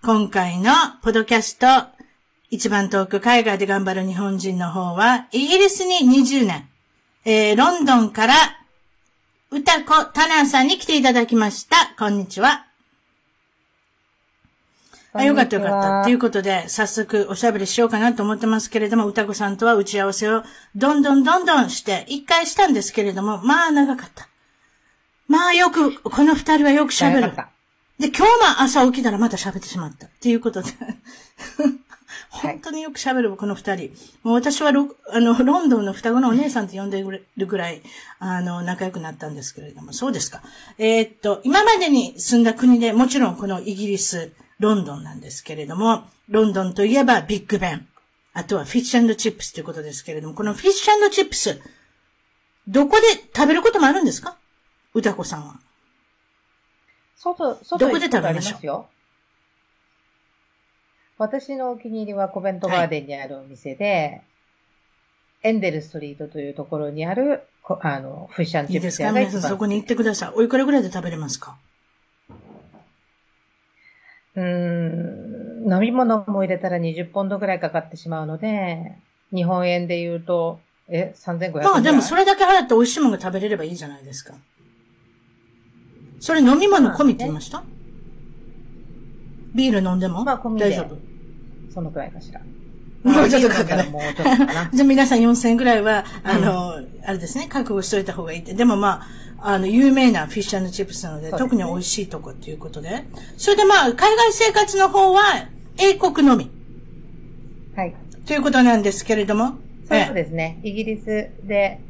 今回のポドキャスト、一番遠く海外で頑張る日本人の方は、イギリスに20年、えー、ロンドンから、歌子タナンさんに来ていただきました。こんにちは。あ、よかったよかった。ということで、早速おしゃべりしようかなと思ってますけれども、歌子さんとは打ち合わせをどんどんどんどんして、一回したんですけれども、まあ長かった。まあよく、この二人はよく喋る。で、今日も朝起きたらまた喋ってしまった。っていうことで。本当によく喋る、この二人。もう私はロあのロンドンの双子のお姉さんって呼んでるぐらい、あの、仲良くなったんですけれども、そうですか。えー、っと、今までに住んだ国で、もちろんこのイギリス、ロンドンなんですけれども、ロンドンといえばビッグベン。あとはフィッシュチップスということですけれども、このフィッシュチップス、どこで食べることもあるんですか？歌子さんは。外、外で食べますよ。私のお気に入りはコベントガーデンにあるお店で、はい、エンデルストリートというところにある、あの、フィッシュチップス屋がいいですか？皆さんそこに行ってください。おいくらぐらいで食べれますか？うん、飲み物も入れたら20ポンドぐらいかかってしまうので、日本円で言うと、え、3500円まあでもそれだけ払って美味しいものが食べれればいいじゃないですか。それ飲み物込みって言いました、ね、ビール飲んでも、まあ、込み大丈夫？そのくらいかしら。もうちょっとかかる。もうちょっとかな。じゃあ皆さん4000円ぐらいは、あの、うん、あれですね、覚悟しといた方がいいって。でもまあ、あの、有名なフィッシュチップスなので、でね、特に美味しいとこっていうことで。それでまあ、海外生活の方は、英国のみ。はい。ということなんですけれども。そうですね。イギリスで、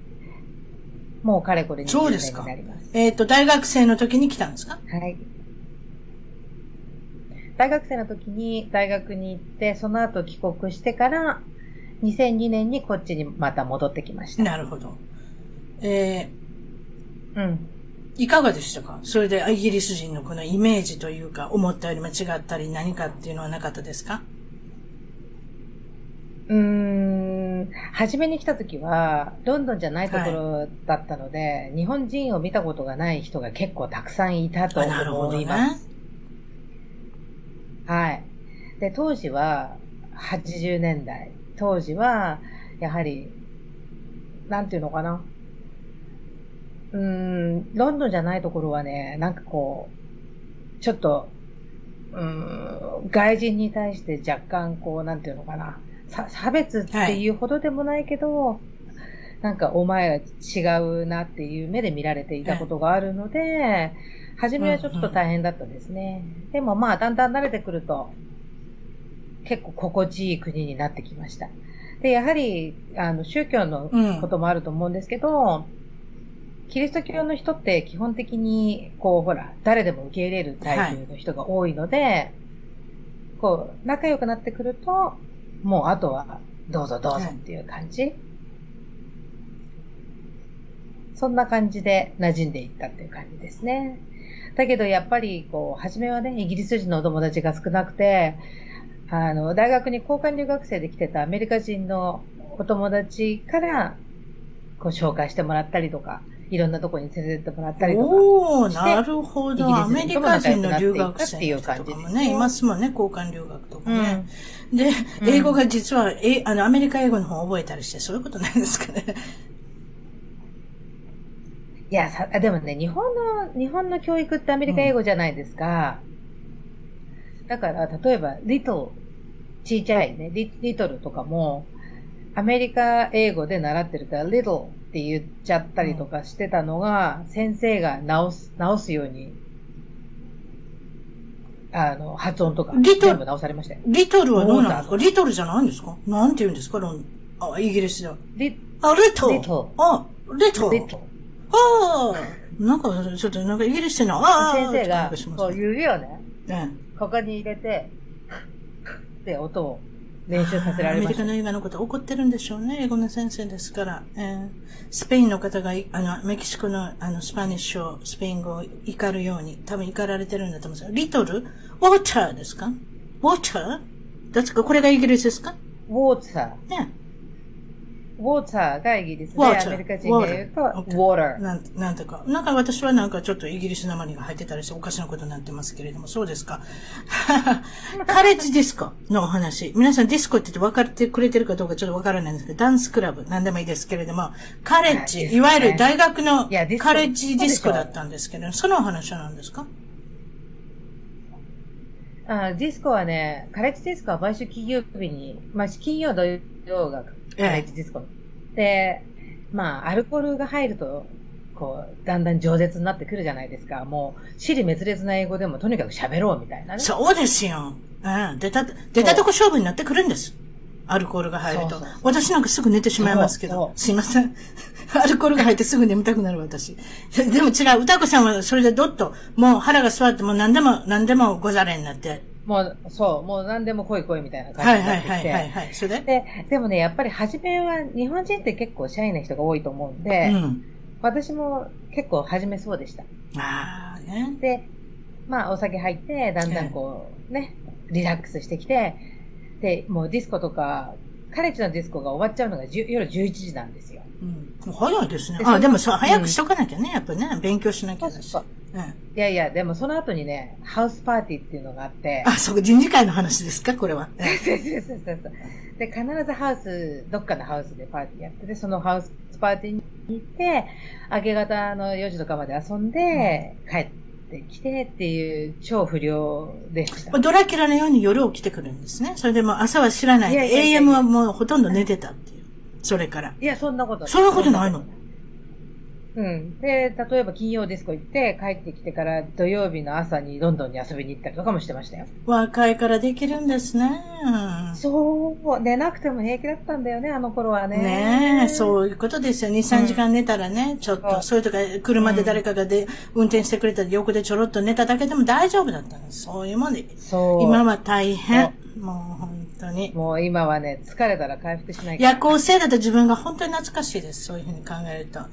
もうかれこれ20年になります。そうですか。えっ、ー、と、大学生の時に来たんですか？はい。大学生の時に大学に行って、その後帰国してから、2002年にこっちにまた戻ってきました。なるほど。えー、うん。いかがでしたか？それでイギリス人のこのイメージというか、思ったよりも違ったり何かっていうのはなかったですか？うーん、初めに来た時は、ロンドンじゃないところだったので、はい、日本人を見たことがない人が結構たくさんいたと思います。ね、はい。で、当時は、80年代。当時は、やはり、なんていうのかな。うーん、ロンドンじゃないところはね、なんかこう、ちょっと、うん、外人に対して若干こう、なんていうのかな。差別っていうほどでもないけど、はい、なんかお前は違うなっていう目で見られていたことがあるので、初めはちょっと大変だったですね。うん。うん、でもまあだんだん慣れてくると、結構心地いい国になってきました。で、やはり、あの、宗教のこともあると思うんですけど、うん、キリスト教の人って基本的に、こう、ほら、誰でも受け入れるタイプの人が多いので、はい、こう、仲良くなってくると、もうあとはどうぞどうぞっていう感じ、はい、そんな感じで馴染んでいったっていう感じですね。だけどやっぱり、こう、初めはね、イギリス人のお友達が少なくて、あの、大学に交換留学生で来てたアメリカ人のお友達から、こう、紹介してもらったりとか、いろんなとこに連れてってもらったりとかおなるほど。アメリカ人の留学生とかもね、いますもんね、交換留学とかね。うん、で、英語が実は、え、あの、アメリカ英語の方覚えたりして、そういうことなんですかね。いや、さ、でもね、日本の、日本の教育ってアメリカ英語じゃないですか。うん、だから、例えば、リトル、ちいちゃいね、リリトルとかも、アメリカ英語で習ってるから、little って言っちゃったりとかしてたのが、うん、先生が直す、直すように、あの、発音とか、全部直されましたよ。リトルはどうなんですか？ little じゃないんですか？なんて言うんですか？あ、イギリスでは。リ、あ、 little。little。あ、 little。little。ああ、なんか、ちょっと、なんかイギリスの、ああ、先生が、こう指をね、ねここに入れて、って音を練習させられました。アメリカの映画のこと怒ってるんでしょうね。英語の先生ですから。えー、スペインの方が、あの、メキシコの、あの、スパニッシュを、スペイン語を怒るように、多分怒られてるんだと思うんです little？ウォーターですか？ウォーター？ですか？これがイギリスですか？ウォーター。ね。ウォーターがイギリスで、アメリカ人で言うと、ウォーター。なん、なんとか。なんか私はなんかちょっとイギリスなまりが入ってたりしておかしなことになってますけれども、そうですか？カレッジディスコのお話。皆さんディスコって言って分かってくれてるかどうかちょっと分からないんですけど、ダンスクラブ、なんでもいいですけれども、カレッジ、いわゆる大学のカレッジディスコだったんですけど、そのお話は何ですか？あディスコはね、カレッジディスコは毎週金曜日に、まあ、金曜土曜がカレッジディスコ。で、まあ、アルコールが入ると、こう、だんだん饒舌になってくるじゃないですか。もう、尻滅裂な英語でもとにかく喋ろうみたいなね。そうですよ。うん。出た、出たとこ勝負になってくるんです。アルコールが入ると。そうそうそう私なんかすぐ寝てしまいますけど。すいません。アルコールが入ってすぐ眠たくなる私。でも違う。歌子さんはそれでどっと、もう腹が座っても何でも、何でもござれになって。もう、そう、もう何でも来い来いみたいな感じになってきて。はいはいはいはい、それ？ででもね、やっぱり初めは、日本人って結構シャイな人が多いと思うんで、うん、私も結構初めそうでした。ああ、ね。で、まあお酒入って、だんだんこう、ね、リラックスしてきて、で、もうディスコとか、カレッジのディスコが終わっちゃうのが夜11時なんですよ。うん。早いですね。あ、でもそう、早くしとかなきゃね、やっぱね、勉強しなきゃだし。そうそううん、いやいや、でもその後にね、ハウスパーティーっていうのがあって。あ、そう、人事会の話ですか？これは。そうそうそうそう。で、必ずハウス、どっかのハウスでパーティーやってて、そのハウスパーティーに行って、明け方の4時とかまで遊んで、帰ってきてっていう超不良でした。ドラキュラのように夜起きてくるんですね。それでも朝は知らない。いやいやいや AM はもうほとんど寝てたっていう。それから。いや、そんなことそんなことないの？うん。で、例えば金曜ディスコ行って帰ってきてから土曜日の朝にロンドンに遊びに行ったりとかもしてましたよ。若いからできるんですね。そう。寝なくても平気だったんだよね、あの頃はね。ねえ、そういうことですよ。2、3時間寝たらね、うん、ちょっと、そういうとか、車で誰かがで、運転してくれたら横でちょろっと寝ただけでも大丈夫だったんです。そういうもんで。そう。今は大変。もう本当に。もう今はね、疲れたら回復しない夜行性だと自分が本当に懐かしいです。そういうふうに考えると。うん、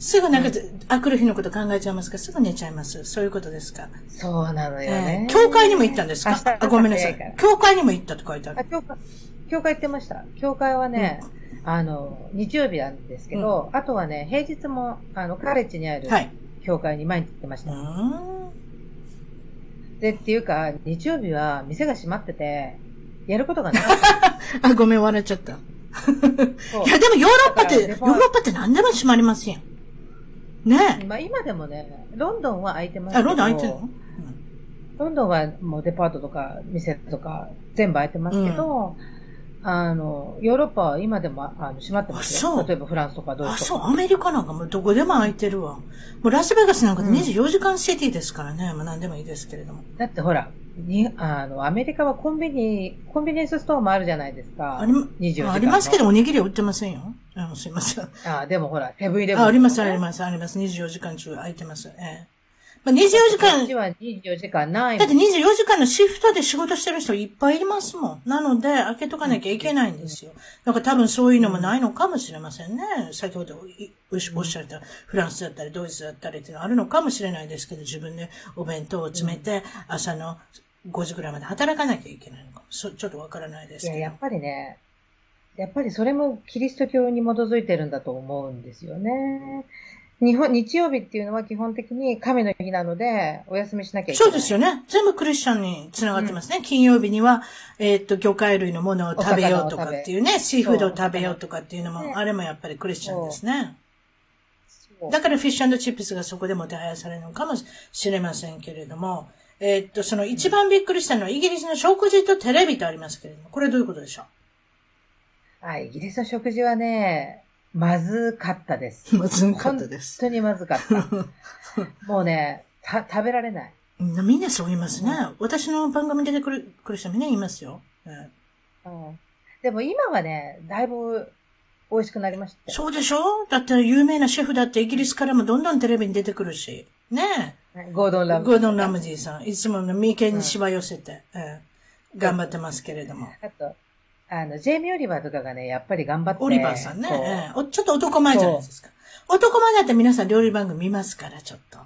すぐなんか、うん、あくる日のこと考えちゃいますか？すぐ寝ちゃいます。そういうことですか？そうなのよね。えー、教会にも行ったんですか？あごめんなさい。教会にも行ったと書いてある。あ教会、教会行ってました？教会はね、うん、あの、日曜日なんですけど、あとはね、平日も、あの、カレッジにある、教会に毎日行ってました。はいで、っていうか、日曜日は店が閉まってて、やることがなかった。あ、ごめん、笑っちゃった。いや、でもヨーロッパって、ヨーロッパって何でも閉まりますやん。ねまあ今でもね、ロンドンは空いてますけど。あ、ロンドン空いてるの、うん、ロンドンはもうデパートとか店とか全部空いてますけど、うんあの、ヨーロッパは今でもあの閉まってますよ。例えばフランスとかドイツとか。あ、そう。アメリカなんかもうどこでも空いてるわ。もうラスベガスなんか24時間シティですからね。うん、まあ何でもいいですけれども。だってほら、に、あの、アメリカはコンビニ、コンビニエンスストアもあるじゃないですか。あり、24時間ありますけど、おにぎり売ってませんよ。あすいません。あでもほら、セブンイレブン、あ、あります、あります、あります。24時間中空いてます。ええまあ、24時間。は24時間ないだって24時間のシフトで仕事してる人いっぱいいますもん。なので、開けとかなきゃいけないんですよ。だから多分そういうのもないのかもしれませんね。先ほどおっしゃったフランスだったりドイツだったりっていうのはあるのかもしれないですけど、自分でお弁当を詰めて、朝の5時ぐらいまで働かなきゃいけないのかも。ちょっとわからないですけど。いや、やっぱりね、やっぱりそれもキリスト教に基づいてるんだと思うんですよね。日本、日曜日っていうのは基本的に神の日なので、お休みしなきゃいけない。そうですよね。全部クリスチャンに繋がってますね。うん、金曜日には、えー、っと、魚介類のものを食べようとかっていうね、シーフードを食べようとかっていうのも、ね、あれもやっぱりクリスチャンですね。だからフィッシュチップスがそこでも手配されるのかもしれませんけれども、えー、っと、その一番びっくりしたのは、イギリスの食事とテレビとありますけれども、これどういうことでしょう？あ、イギリスの食事はね、まずかったです。まずかったです。本当にまずかった。もうね、た、食べられない。みんなそう言いますね。私の番組に出てくる来る人みんな言いますよ。えうん。でも今はね、だいぶ美味しくなりましたよ。そうでしょ？だって有名なシェフだってイギリスからもどんどんテレビに出てくるし。ねゴードン・ラえ。ム。ゴードン・ラムジーさん。いつもの眉間にしわ寄せて、ええ頑張ってますけれども。あと、あの、ジェイミー・オリバーとかがね、やっぱり頑張って。オリバーさんね。ちょっと男前じゃないですか。男前だって皆さん料理番組見ますから、ちょっと。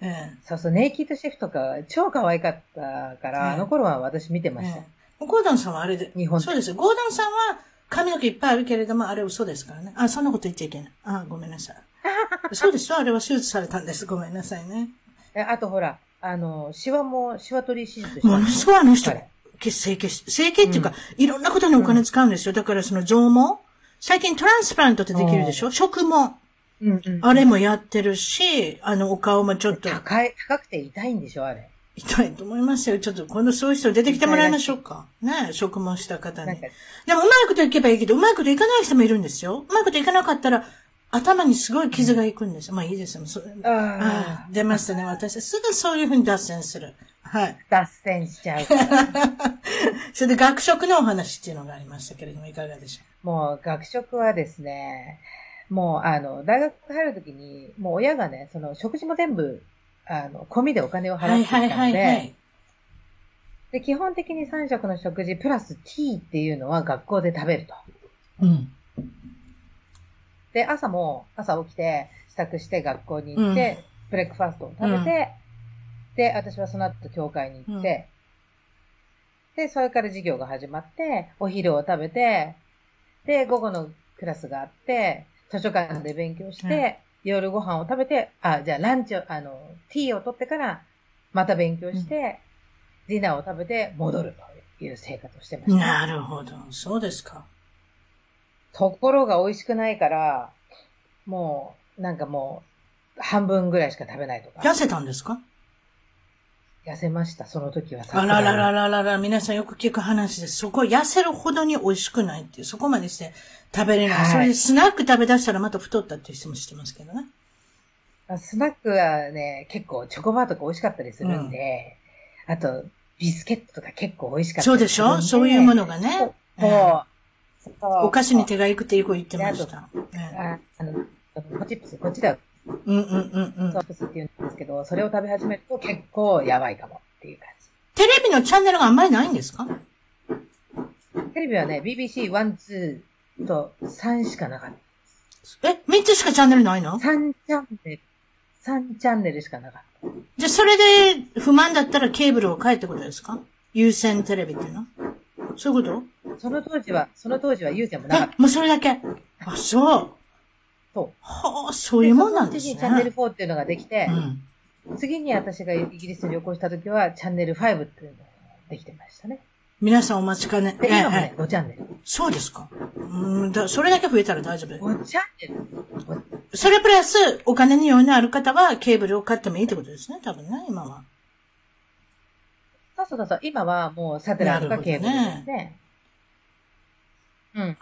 ええそうそう、ネイキッドシェフとか超可愛かったから、うんあの頃は私見てました。ええゴードンさんはあれで、日本そうですよ。ゴードンさんは髪の毛いっぱいあるけれども、あれ嘘ですからね。あ、そんなこと言っちゃいけない。あ、ごめんなさい。そうですよ。あれは手術されたんです。ごめんなさいね。えあとほら、あの、シワも、シワ取り手術しものたんですすごいあの人彼、整形し、整形っていうか、いろんなことにお金使うんですよ。だからその上毛最近トランスプラントってできるでしょ？植毛。うんうん。あれもやってるし、あの、お顔もちょっと高い、高くて痛いんでしょ、あれ。痛いと思いますよ。ちょっと今度そういう人出てきてもらいましょうか。ね植毛した方にでもうまいこといけばいいけど、うまいこといかない人もいるんですよ。うまいこといかなかったら、頭にすごい傷がいくんです。まあいいですよ。ああ、出ましたね。私、すぐそういうふうに脱線する。はい。あ、脱線しちゃう。それで学食のお話っていうのがありましたけれども、いかがでしょもう、学食はですね、もう、あの、大学入るときに、もう親がね、その、食事も全部、あの、込みでお金をう。払はいってきたので、はいはいはい。で、基本的に3食の食事プラスティーっていうのは学校で食べると。うん。で、朝も、朝起きて、支度して学校に行って、ブレックファーストを食べて、で、私はその後教会に行って、で、それから授業が始まって、お昼を食べて、で、午後のクラスがあって、図書館で勉強して、夜ご飯を食べて、あ、じゃあランチを、あの、ティーを取ってから、また勉強して、ディナーを食べて戻るという生活をしてました。なるほど。そうですか。ところが美味しくないから、もう、なんかもう、半分ぐらいしか食べないとか。痩せたんですか？痩せました、その時は。あらららららら、皆さんよく聞く話です。そこ痩せるほどに美味しくないっていう、そこまでして食べれない。はいそれでスナック食べ出したらまた太ったっていう人も知ってますけどね。あスナックはね、結構チョコバーとか美味しかったりするんで、あと、ビスケットとか結構美味しかったそうでしりするんで。ょそういうものがね。そうお菓子に手が行くっていう子言ってました。ええああの、ポチップス、こっちではうんうんうんうんソ。ープスって言うんですけど、それを食べ始めると結構やばいかもっていう感テレビのチャンネルがあんまりないんですか？じ。テレビはね、BBC 1、2と3しかなかった。え、3つしかチャンネルないの？3チャンネル、3チャンネルしかなかった。じゃあそれで不満だったらケーブルを変えってことですか？有線テレビっていうの？そういうこと？その当時は、その当時は有線もなかっあ、もうそれだけ。あ、そう。た。そう。はあ、そういうもんなんですね。そのうちにチャンネル4っていうのができて、うん。次に私がイギリスに旅行した時は、チャンネル5っていうのができてましたね。皆さんお待ちかね。で、今もえね、5チャンネル。えそうですか。うんだ、それだけ増えたら大丈夫。5チャンネル？それプラス、お金に余裕のある方は、ケーブルを買ってもいいってことですね。多分ね、今は。そうそうそう。今はもうサテライトかケーブルですね。うん。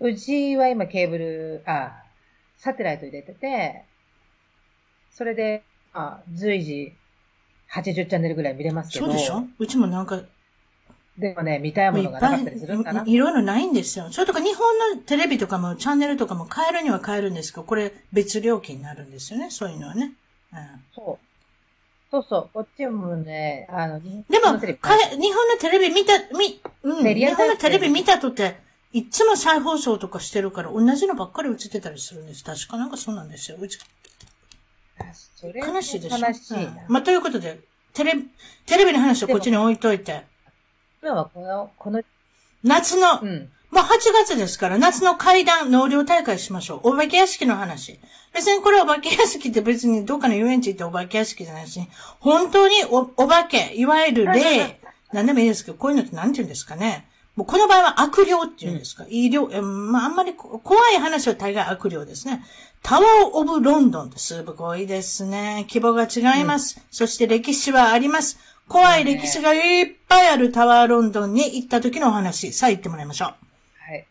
うちは今ケーブル、あ、サテライト入れてて、それで、あ、随時、80チャンネルぐらい見れますけど。そうでしょ？うちもなんか、でもね、見たいものがなかったりするんかな。いいろいろないんですよ。それとか日本のテレビとかもチャンネルとかも変えるには変えるんですけど、これ別料金になるんですよね。そういうのはね。うんそう。そうそう。こっちもね、あの、日でも、本のテレビかえ日本のテレビ見た、み、うん、日本のテレビ見たとって、いつも再放送とかしてるから、同じのばっかり映ってたりするんです。確かなんかそうなんですよ。うち悲しいでしょ？悲しいな。うんまあ、ということで、テレビ、テレビの話をこっちに置いといて、今はこの、この、夏の、うん。もう8月ですから、夏の階段納涼大会しましょう。お化け屋敷の話。別にこれお化け屋敷って別にどっかの遊園地行ってお化け屋敷じゃないし、本当におお化け、いわゆる霊、なんでもいいですけど、こういうのってなんて言うんですかね。もうこの場合は悪霊って言うんですか？医療、えまああんまりこ怖い話は大概悪霊ですね。タワーオブロンドンってすごいですね。規模が違います。そして歴史はあります。怖い歴史がいっぱいあるタワーロンドンに行った時のお話、さあ言ってもらいましょう。はい。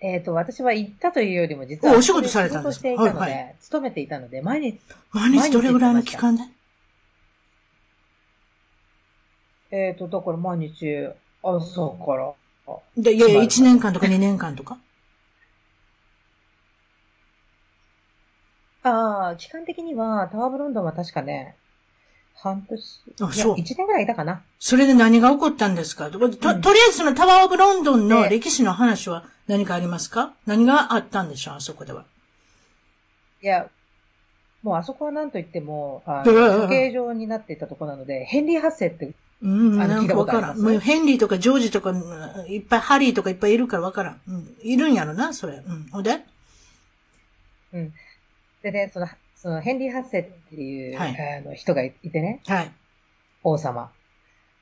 えっ、と、私は行ったというよりも、実は、おお仕事されたんですか？仕事していたので、はいは勤めていたので、毎日、毎日どれぐらいの期間で？えっ、と、だから毎日、朝から、で、いやいや、1年間とか2年間とか？ああ、期間的には、タワーブロンドンは確かね、半年、あそう。1年ぐらいいたかな。それで何が起こったんですか？とととりあえずそのタワーオブロンドンの歴史の話は何かありますか？何があったんでしょうあそこでは？いや、もうあそこは何と言っても、あの処刑場になっていたところなので、ヘンリー発生って、うん、あのなんかわからん。もうヘンリーとかジョージとか、うんいっぱいハリーとかいっぱいいるからわからん。うん、いるんやろな、それ。うん。ほんで？うん。でね、その、そのヘンリー発生っていう、はいあの人がいてね、はい。王様。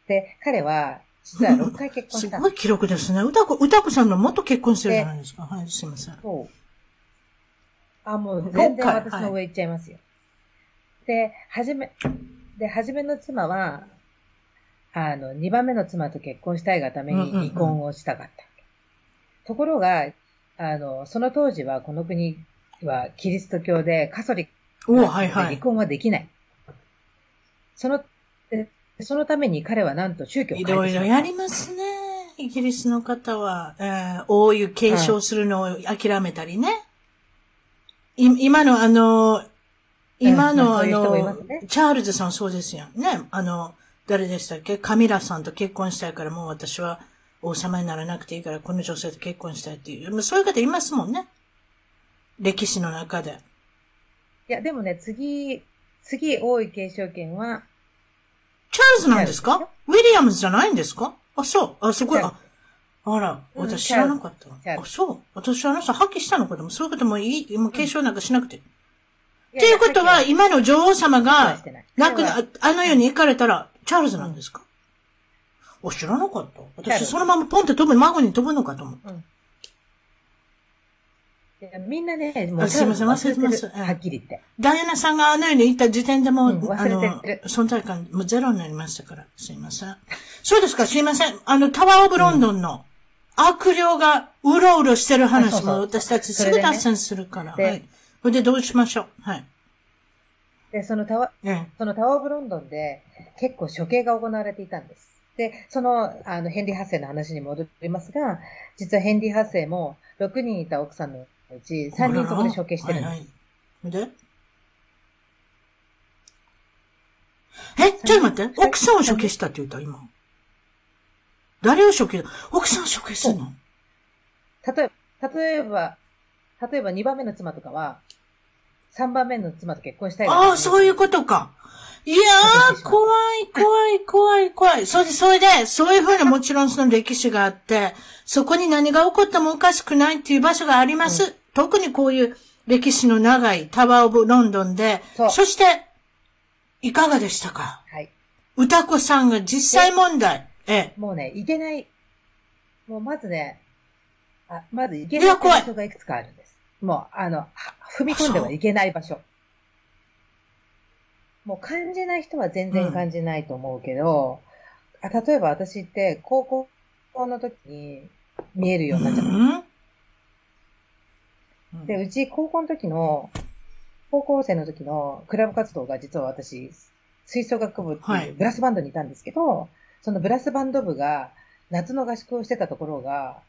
で、彼は、実は6回結婚したのすごい記録ですね。歌子、歌子さんのもっと結婚してるじゃないですか。はい、すいません。そう。あ、もう全然私の上行っちゃいますよ。で、はじめ、で、はじめの妻は、あの、2番目の妻と結婚したいがために離婚をしたかった。ところが、あの、その当時はこの国はキリスト教でカソリックおなはいはい。離婚はできない。その、でそのために彼はなんと宗教をい変えてしまったろいろやりますね。イギリスの方は、えー、王位継承するのを諦めたりね。い今のあの、今のあのチャールズさんそうですよね。あの、誰でしたっけ？カミラさんと結婚したいからもう私は王様にならなくていいからこの女性と結婚したいっていう。まあそういう方いますもんね。歴史の中で。いや、でもね、次、次、王位継承権は、チャールズなんですか？ウィリアムズじゃないんですか？あ、そう。あ、すごい。ああら、うん私知らなかった。あ、そう。私あの人破棄したのかでもそういうこともいい、もう継承なんかしなくて。っっていうことは、今の女王様がしてなあの世に行かれたら、チャールズなんですか、あ、知らなかった。私そのままポンって飛ぶ、孫に飛ぶのかと思った。いやみんなね、もう、あすいません忘れてますはっきり言って。ダイアナさんがあの世に行った時点でもう、うんあの存在感、もうゼロになりましたから、すいません。そうですか、すいません。あの、タワーオブロンドンの悪霊がうろうろしてる話も私たちすぐ脱線するから。ではい。それでどうしましょうはい。で、そのタワ、えそのタワーオブロンドンで結構処刑が行われていたんです。で、その、あの、ヘンリー8世の話に戻りますが、実はヘンリー8世も6人いた奥さんのうち3人そこで処刑してるんです。はいはい。でえ、ちょっと待って。奥さんを処刑したって言った？今。誰を処刑？奥さんを処刑するの？例えば、例えば、例えば2番目の妻とかは、3番目の妻と結婚したいがああ、そういうことか。いやー、怖い、怖い、怖い、怖い。それで、それで、そういうふうなもちろんその歴史があって、そこに何が起こってもおかしくないっていう場所があります。特にこういう歴史の長いタワーオブロンドンで、そうそして、いかがでしたか？はい。歌子さんが実際問題。ええ。もうね、いけない、もうまずね、あまずいけない場所がいくつかあるんです。もう、あの、は踏み込んではいけない場所。もう感じない人は全然感じないと思うけど、あ例えば私って高校の時に見えるようになっちゃった。うんで、うち高校の時の、高校生の時のクラブ活動が実は私、吹奏楽部ってはいいうブラスバンドにいたんですけど、そのブラスバンド部が夏の合宿をしてたところが、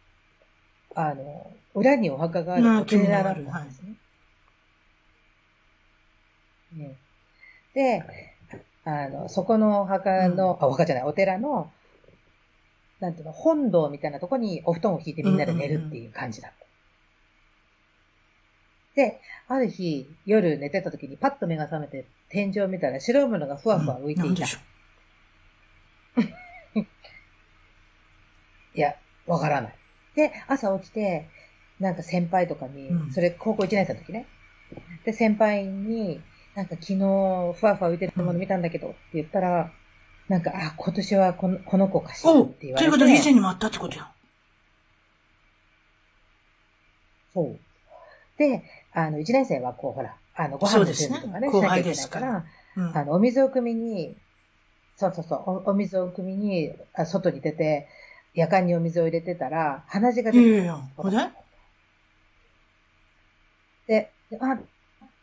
あの、裏にお墓があるまあお寺だったんですね。ねで、あの、そこのお墓の、あ、お墓じゃない、お寺の、なんていうの、本堂みたいなとこにお布団を引いてみんなで寝るっていう感じだった。で、ある日、夜寝てた時にパッと目が覚めて天井を見たら白いものがふわふわ浮いていた。なん いや、わからない。で、朝起きて、なんか先輩とかに、うんそれ高校1年生の時ね。で、先輩に、なんか昨日、ふわふわ浮いてるもの見たんだけどって言ったら、なんか、あ、今年はこのこの子かしらっおうて言われて。ということは以前にもあったってことや。そう。で、あの、1年生はこう、ほら、あの、ご飯のそうですね準備とかね、後しなきゃいけないすからうんあの、お水を汲みに、そうそうそう、おお水を汲みに、あ外に出て、夜間にお水を入れてたら、鼻血が出ていやいやいやほんでであっ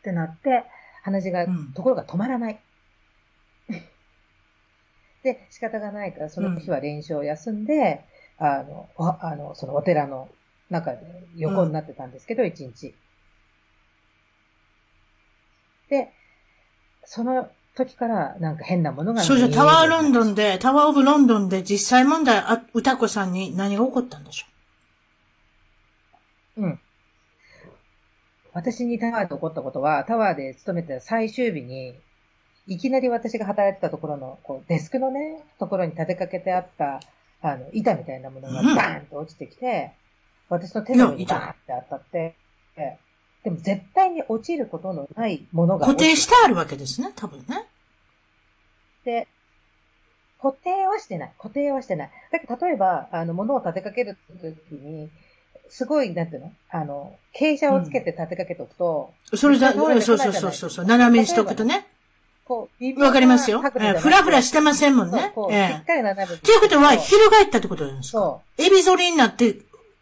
てなって、話が、うん。ところが止まらない。で、仕方がないから、その日は練習を休んで、あの、おあの、そのお寺の中で横になってたんですけど、一、日。で、その時からなんか変なものがそれじゃタワーロンドンンで、タワーオブロンドンで実際問題、あ、歌子さんに何が起こったんでしょう？ん。私にタワーで起こったことは、タワーで勤めてた最終日に、いきなり私が働いてたところの、こう、デスクのね、ところに立てかけてあった、あの、板みたいなものがうん。バーンと落ちてきて、私の手の上にバーンって当たって、えでも絶対に落ちることのないものが固定してあるわけですね、多分ね。て、固定はしてない。固定はしてない。だけど、例えば、あの、物を立てかけるときに、すごい、なんていうの？あの、傾斜をつけて立てかけておくと、それだ、倒れてそうそうそうそうそう、斜めにしとくとね。こう、わかりますよ。ふらふらしてませんもんそうねええしっかり斜めに。ということは、そう翻ったってことなんですか？そエビ反りになって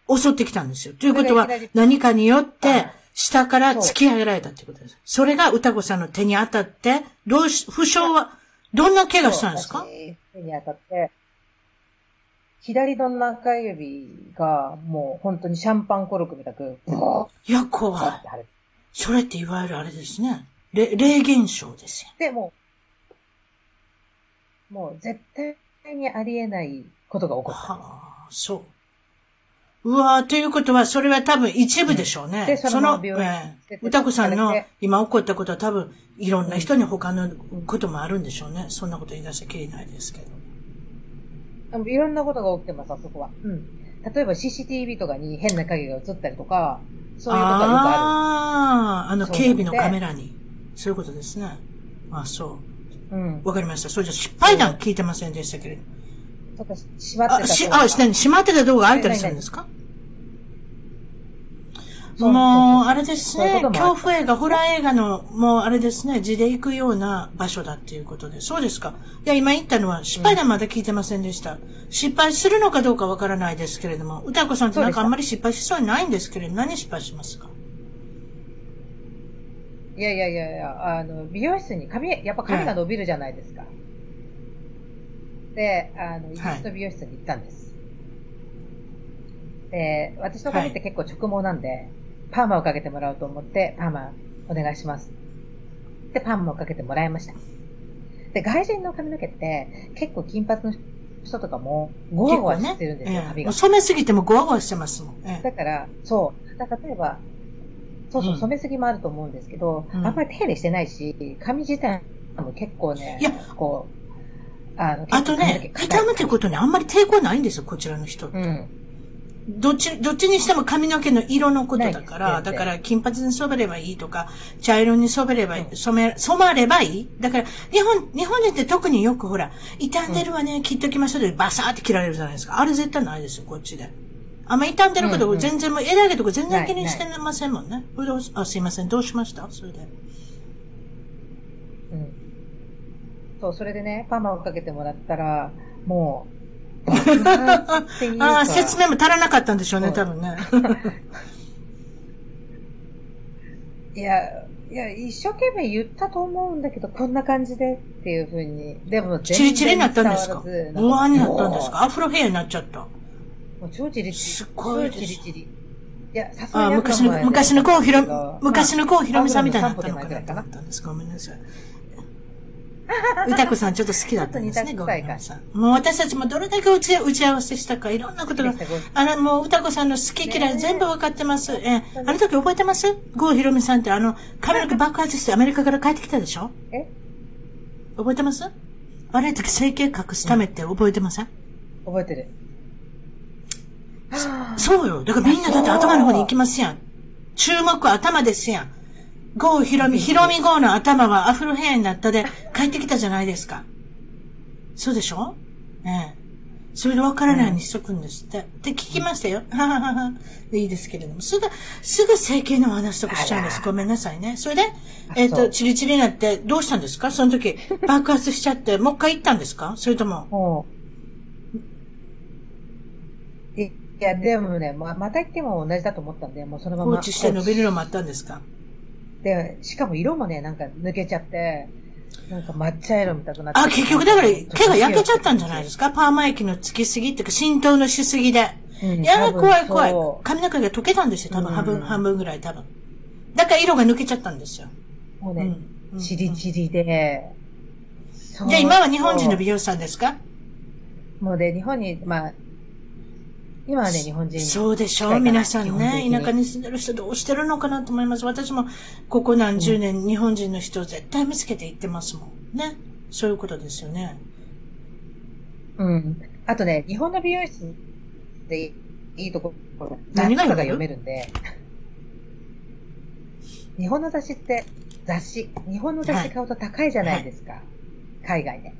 襲ってきたんですよ。ということは何かによってはい、下から突き上げられたってことです。それが歌子さんの手に当たって、どうし、負傷は、どんな怪我したんですか？に当たって、左の中指がもう本当にシャンパンコルクみたく、いや、怖い。それっていわゆるあれですね。霊現象ですよ。で、も、もう絶対にありえないことが起こった。はあ、そう。うわーということは、それは多分一部でしょうね。でそのまま病院ええ出て歌子さんの今起こったことは多分、いろんな人に他のこともあるんでしょうね。そんなこと言い出したらきりないですけど。でもいろんなことが起きてます、あそこは。うん。例えば CCTV とかに変な影が映ったりとか、そういうことがよくあああ、あのそう警備のカメラに。そういうことですね。あそう。る。うん。わかりました。それじゃ失敗談聞いてませんでしたけれど。とか、閉まってあ、し、あ、たとかし、何閉まってた動画開いたりするんですか？もう、あれですね。恐怖映画、ホラー映画の、もうあれですね、字で行くような場所だっていうことで。そうですか。いや、今言ったのは、失敗談まだ聞いてませんでした。失敗するのかどうかわからないですけれども、歌子さんってなんかあんまり失敗しそうにないんですけれど、何失敗しますか？いやいやいやいや、あの、美容室に髪、やっぱ髪が伸びるじゃないですか。で、あの、イギリスの美容室に行ったんです。で、私の髪って結構直毛なんで、パーマをかけてもらおうと思って、パーマお願いします。で、パーマをかけてもらいました。で、外人の髪の毛って、結構金髪の人とかも、ゴワゴワしてるんですよ、髪が。染めすぎてもゴワゴワしてますもん。ええだから、そう。だから例えば、そうそうう、ん染めすぎもあると思うんですけど、うんあんまり手入れしてないし、髪自体も結構ね、いやこう、あの、あとね、結構髪の毛硬い痛むってことにあんまり抵抗ないんですよ、こちらの人って。うん。どっち、どっちにしても髪の毛の色のことだから、だから金髪に染めればいいとか、茶色に染めれば染め、染まればいい？だから、日本、日本人って特によくほら、傷んでるわね、切っときましょうでバサーって切られるじゃないですか。あれ絶対ないですよ、こっちで。あんま傷んでること全然もう枝毛とか全然気にしてませんもんね。あ、すいません、どうしました？それで。うん。そう、それでね、パーマをかけてもらったら、もう、爆発っていうかああ、説明も足らなかったんでしょうね、多分ね。いや、いや、一生懸命言ったと思うんだけど、こんな感じでっていうふうに。でもチリチリになったんですか？うわーになったんですか？アフロヘアになっちゃった。もう超チリチリ。すごいです超チリチリ。いや、さすがにあ昔の、昔の郷ひろ、昔の郷ひろみさんみたいになったのかまあなったんです。ごめんなさい。歌子さんちょっと好きだったんですね、ちょっと似た郷ひろみさん。もう私たちもどれだけ打ち打ち合わせしたか、いろんなことがあの、もう歌子さんの好き嫌い全部わかってます。ええ、あの時覚えてます？郷ひろみさんってあの、髪の毛爆発してアメリカから帰ってきたでしょ？え？覚えてます？あれ時整形隠すためって覚えてません？覚えてる。そうよ。だからみんなだって頭の方に行きますやん。注目は頭ですやん。ゴーヒロミ、ヒロミゴーの頭はアフロヘアになったで帰ってきたじゃないですか。そうでしょ？ええ。それで分からないようにしとくんですって。って聞きましたよ。はははは。いいですけれども。すぐ、すぐ整形の話とかしちゃうんです。ごめんなさいね。それで、えっ、と、そうチリチリになってどうしたんですか？その時、爆発しちゃって、もう一回行ったんですか？それとも、いや、でもね、ままた行っても同じだと思ったんで、もうそのまま。放置して伸びるのもあったんですか？で、しかも色もね、なんか抜けちゃって、なんか抹茶色みたくなって。あ、結局だから毛が焼けちゃったんじゃないですか？パーマ液のつきすぎっていうか浸透のしすぎで。うんいや、怖い怖い。髪の毛が溶けたんですよ、多分、うん。半分、半分ぐらい多分。だから色が抜けちゃったんですよ。もうね、チリチリで、じゃあ今は日本人の美容師さんですか？もうで、日本に、まあ、今はね、日本人。そうでしょう。皆さんね、に田舎に住んでる人どうしてるのかなと思います。私も、ここ何十年、日本人の人を絶対見つけて行ってますもん。ね。そういうことですよね。うん。あとね、日本の美容室でいいところ、何が読読めるんで、日本の雑誌って、雑誌、日本の雑誌買うと高いじゃないですか。海外で。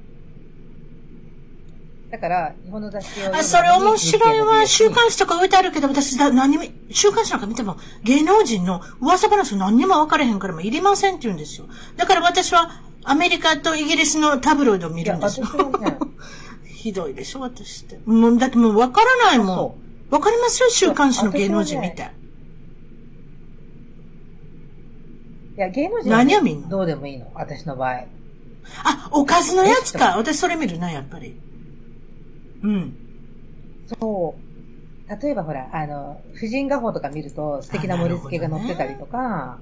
だから、日本の雑誌を。あ、それ面白いわ。週日刊誌とか置いてあるけど、私だ、何も、週刊誌なんか見ても、芸能人の噂話何にも分かれへんからもういりませんって言うんですよ。だから私は、アメリカとイギリスのタブロイドを見るんですよ。ね、ひどいでしょ、私って。もう、だってもう分からないもそん。分かりますよ、週刊誌の芸能人見て。いや、芸能人何を見んの？どうでもいいの、私の場合。あ、おかずのやつか。私それ見るな、やっぱり。うん。そう。例えばほら、あの、婦人画報とか見ると素敵な盛り付けが載ってたりとか、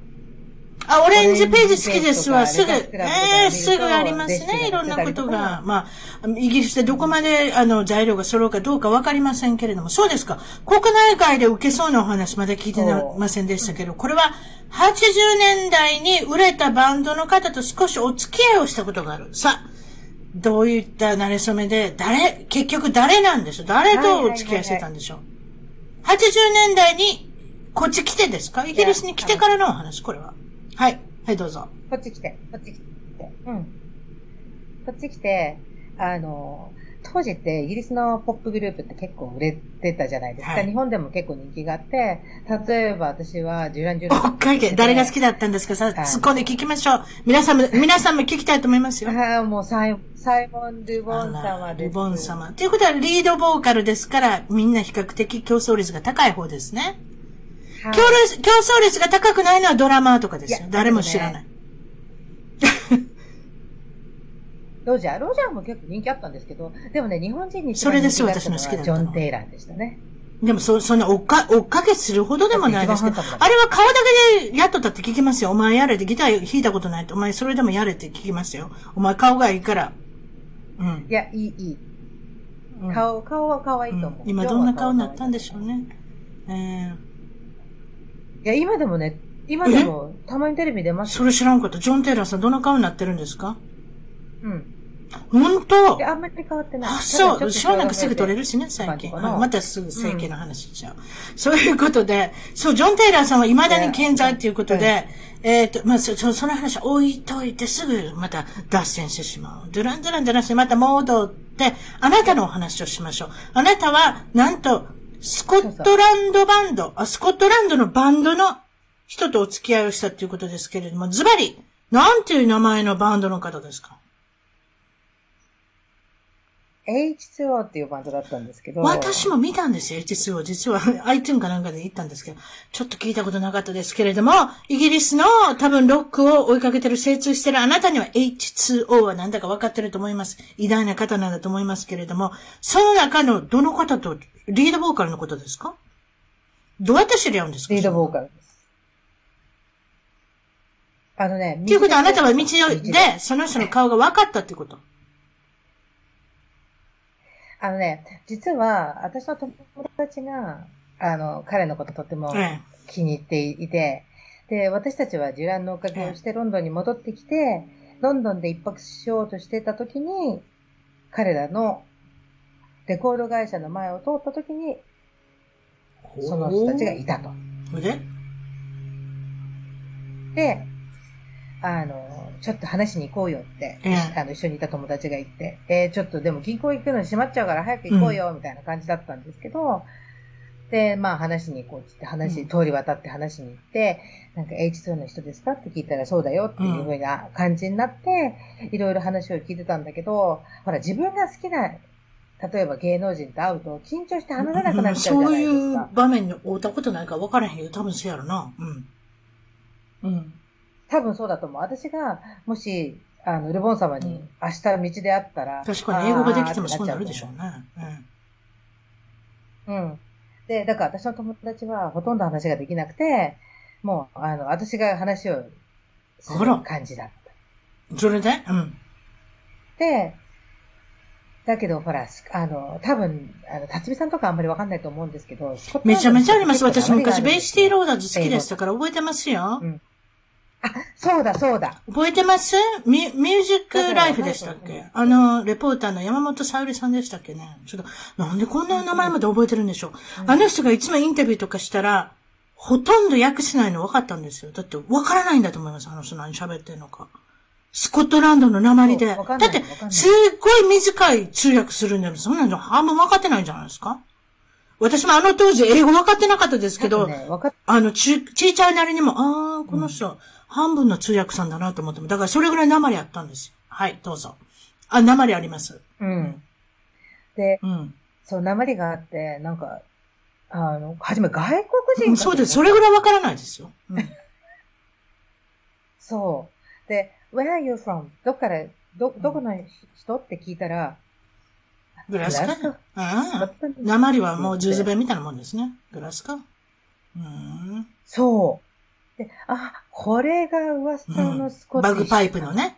あ、オレンジページ好きですわ。すぐ、ええすぐありますね。いろんなことが。とまあ、イギリスでどこまで、あの、材料が揃うかどうかわかりませんけれども、そうですか。国内外で受けそうなお話まだ聞いてなませんでしたけど、これは80年代に売れたバンドの方と少しお付き合いをしたことがある。さあ、どういった馴れ初めで、誰、結局誰なんでしょう？誰とお付き合いしてたんでしょう ?80 年代に、こっち来てですか？イギリスに来てからのお話、これは。はい。はい、どうぞ。こっち来て、こっち来て。うん。こっち来て、あの、当時ってイギリスのポップグループって結構売れてたじゃないですか。はい日本でも結構人気があって、例えば私はデュラン・ジュラン。おっかいけ、誰が好きだったんですか？さ、突っ込んで聞きましょう。皆さんも、皆さんも聞きたいと思いますよ。ああ、もうサイサイモン・ルボン様です。ルボン様。ということは、リードボーカルですから、みんな比較的競争率が高い方ですね。はい競争競争率が高くないのはドラマーとかですよ。誰も知らない。ロジャー、ロジャーも結構人気あったんですけど、でもね、日本人にそれですよ私の好きジョン・テイラーでしたね。でも、そ、そんな追っか、追っかけするほどでもないですけど、あれは顔だけでやっとったって聞きますよ。お前やれってギター弾いたことないって、お前それでもやれって聞きますよ。お前顔がいいから。うん。いや、いい、いい。うん顔、顔は可愛いと思う。うん今どんな顔になったんでしょうね。えー、いや、今でもね、今でも、たまにテレビ出ますよ。それ知らんかった。ジョン・テイラーさんどんな顔になってるんですか？うん。本当？で、あんまり変わってない。あ、そう。ただちょっとショーなんかすぐ取れるしね、最近。またすぐ整形の話しちゃう。そういうことで、そう、ジョン・テイラーさんは未だに健在っていうことで、えっ、と、まあ、そ、そその話置いといてすぐまた脱線してしまう。ドゥランドゥランドゥランしてまた戻って、あなたのお話をしましょう。あなたは、なんと、スコットランドバンド、あ、スコットランドのバンドの人とお付き合いをしたっていうことですけれども、ズバリ、なんていう名前のバンドの方ですか H2O っていうバンドだったんですけど。私も見たんですよ、H2O。実は iTunes かなんかで行ったんですけど、ちょっと聞いたことなかったですけれども、イギリスの多分ロックを追いかけてる、精通してるあなたには H2O はなんだか分かってると思います。偉大な方なんだと思いますけれども、その中のどの方と、リードボーカルのことですか？どうやって知り合うんですか？リードボーカルです。あのね、っていうことはあなたは道道で、その人の顔が分かったってこと？あのね、実は、私の友達が、あの、彼のこととてもえ気に入っていて、で、私たちはデュランのおかげをしてロンドンに戻ってきて、ロンドンで一泊しようとしてた時に、彼らのレコード会社の前を通った時に、え。その人たちがいたと。で、あの、ちょっと話しに行こうよって、ええあの、一緒にいた友達が言って、えーちょっとでも銀行行くのに閉まっちゃうから早く行こうよ、みたいな感じだったんですけど、で、まあ話しに行こうって言って話、うん通り渡って話しに行って、なんか H2 の人ですかって聞いたらそうだよっていうふうな感じになって、いろいろ話を聞いてたんだけど、ほら自分が好きな、例えば芸能人と会うと緊張して話せなくなっちゃうじゃそうないですか。いう場面に会ったことないから分からへんよ。多分そうやろな。うん。うん。多分そうだと思う。私が、もし、あの、ルボン様に明日道で会ったら。確かに英語ができてもそうなるでしょうね。うん。うん。で、だから私の友達はほとんど話ができなくて、もう、あの、私が話をする感じだった。それで？うん。で、だけど、ほら、あの、多分、あの、辰巳さんとかあんまりわかんないと思うんですけど、めちゃめちゃあります。私昔、ベイシティローダーズ好きでしたから覚えてますよ。うんあ、そうだ、そうだ。覚えてます？ミミュージックライフでしたっけ？あの、レポーターの山本沙織さんでしたっけね？ちょっと、なんでこんな名前まで覚えてるんでしょう、うん、あの人がいつもインタビューとかしたら、ほとんど訳せないの分かったんですよ。だって分からないんだと思います。あの人何喋ってんのか。スコットランドの鉛で。だって、すっごい短い通訳するんだよ。そんなの半分分かってないんじゃないですか？私もあの当時英語分かってなかったですけど、ね、あの、ち、ちいちゃいなりにも、ああ、この人、うん半分の通訳さんだなと思っても、だからそれぐらい鉛あったんですよ。はい、どうぞ。あ、鉛あります。うん。で、うん。そう、鉛があって、なんか、あの、はじめ外国人、うん、そうです。それぐらいわからないですよ。うん、そう。で、where are you from? どっから、ど、どこの人？って聞いたら、グラスカ？うん。鉛はもうジューズ弁みたいなもんですね。グラスカ？うん。そう。で、あ、これが噂のスコッティ、うん、バグパイプのね。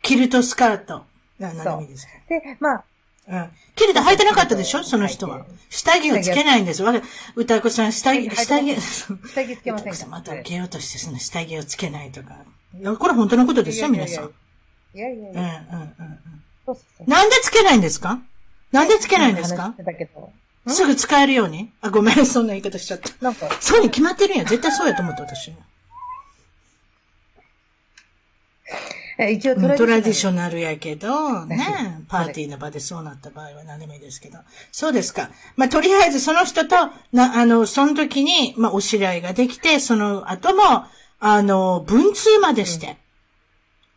キルトスカート。な何ですかで、まあ、うん。キルト履いてなかったでしょ？その人は。下着をつけないんですよ。歌子さん、下着、下着、下着つけませんか？また受けようとして、その下着をつけないとか。これ本当のことですよ、皆さん。いやいやいや。うんうんうんうん。なんでつけないんですか？なんでつけないんですか？すぐ使えるように？あ、ごめん、そんな言い方しちゃった。なんか。そうに決まってるんや。絶対そうやと思った、私。一応トラディショナルやけど、ね、パーティーの場でそうなった場合は何でもいいですけど。そうですか。まあ、とりあえずその人と、な、あの、その時に、まあ、お知り合いができて、その後も、あの、文通までして、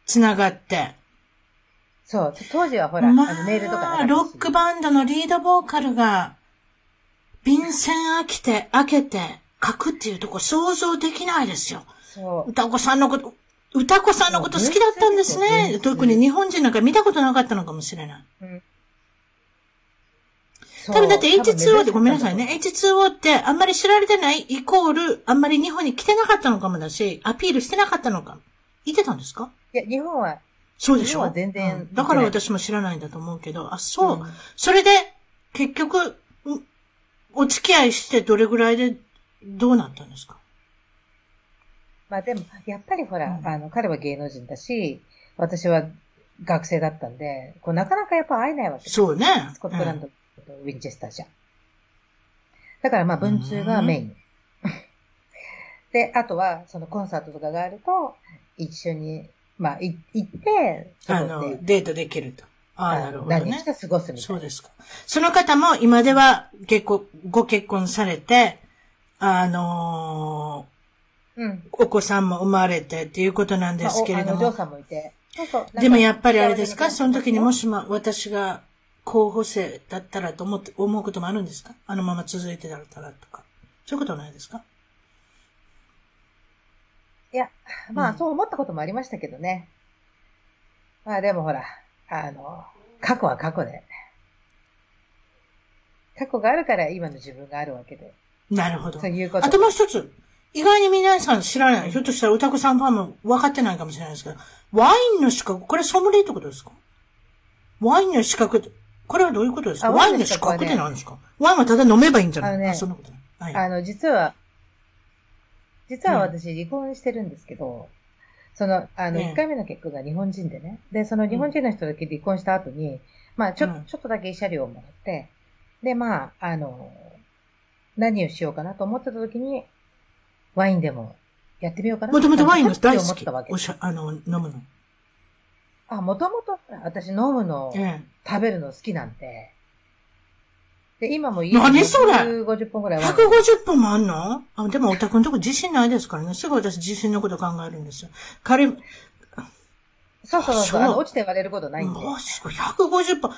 つながって、そう。当時はほら、まあ、あのメールとかロックバンドのリードボーカルが、便箋開けて、開けて、書くっていうとこ想像できないですよ。そう。歌子さんのこと、歌子さんのこと好きだったんですね。特に日本人なんか見たことなかったのかもしれない。うん。多分だって H2O ってごめんなさいね。H2O ってあんまり知られてないイコール、あんまり日本に来てなかったのかもだし、アピールしてなかったのか。言ってたんですか？いや、日本は、そうでしょ？日本は全然、うん、だから私も知らないんだと思うけど、あ、そう。うん、それで、結局、お付き合いしてどれぐらいでどうなったんですか？まあでも、やっぱりほら、うん、あの、彼は芸能人だし、私は学生だったんで、こうなかなかやっぱ会えないわけそうね。スコットランドとウィンチェスターじゃん。だからまあ文通がメイン。で、あとは、そのコンサートとかがあると、一緒に、まあ、行って、あの、デートできると。ああ、なるほど、ね。何日か過ごすみたいな。そうですか。その方も今では結構ご結婚されて、あのー、うん、お子さんも生まれてっていうことなんですけれども。まあ、お嬢さんもいて。そうそうでもやっぱりあれですか？その時にもしも私が候補生だったらと思って、思うこともあるんですか？あのまま続いてたらとか。そういうことはないですか？いや、まあ、そう思ったこともありましたけどね。まあでもほら、あの、過去は過去で。過去があるから今の自分があるわけで。なるほど。そういうこと。あともう一つ。意外に皆さん知らない。ひょっとしたら歌子さんファンも分かってないかもしれないですけど、ワインの資格、これソムリエってことですか？ワインの資格って、これはどういうことですか？ワインの資格って何ですか？ワインはただ飲めばいいんじゃない？あのね、そんなことない。はい、あの、実は、実は私離婚してるんですけど、その、あの、一回目の結婚が日本人でね。で、その日本人の人だけ離婚した後に、まあ、ちょ、ちょっとだけ慰謝料をもらって、で、まあ、あの、何をしようかなと思ってた時に、ワインでもやってみようかなもともとワインの大好き。おしゃ、あの、飲むの。あ、もともと、私飲むの、食べるの好きなんで、で、今も家何それ ?150 本ぐらい ?150 本もあんの？あでもお宅のとこ自信ないですからね。すぐ私自信のこと考えるんですよ。彼、そうそうそう。落ちて割れることないんで。もし、150本。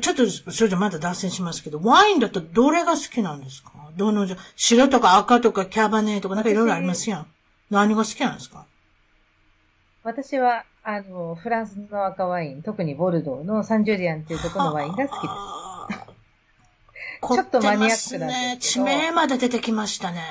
ちょっと、それじゃまだ脱線しますけど、ワインだとどれが好きなんですか？どの、白とか赤とかキャバネとかなんかいろいろありますやん。何が好きなんですか？私は、あの、フランスの赤ワイン、特にボルドーのサンジュリアンっていうところのワインが好きです。ちょっとマニアックなんね。ですけど地名まで出てきましたね。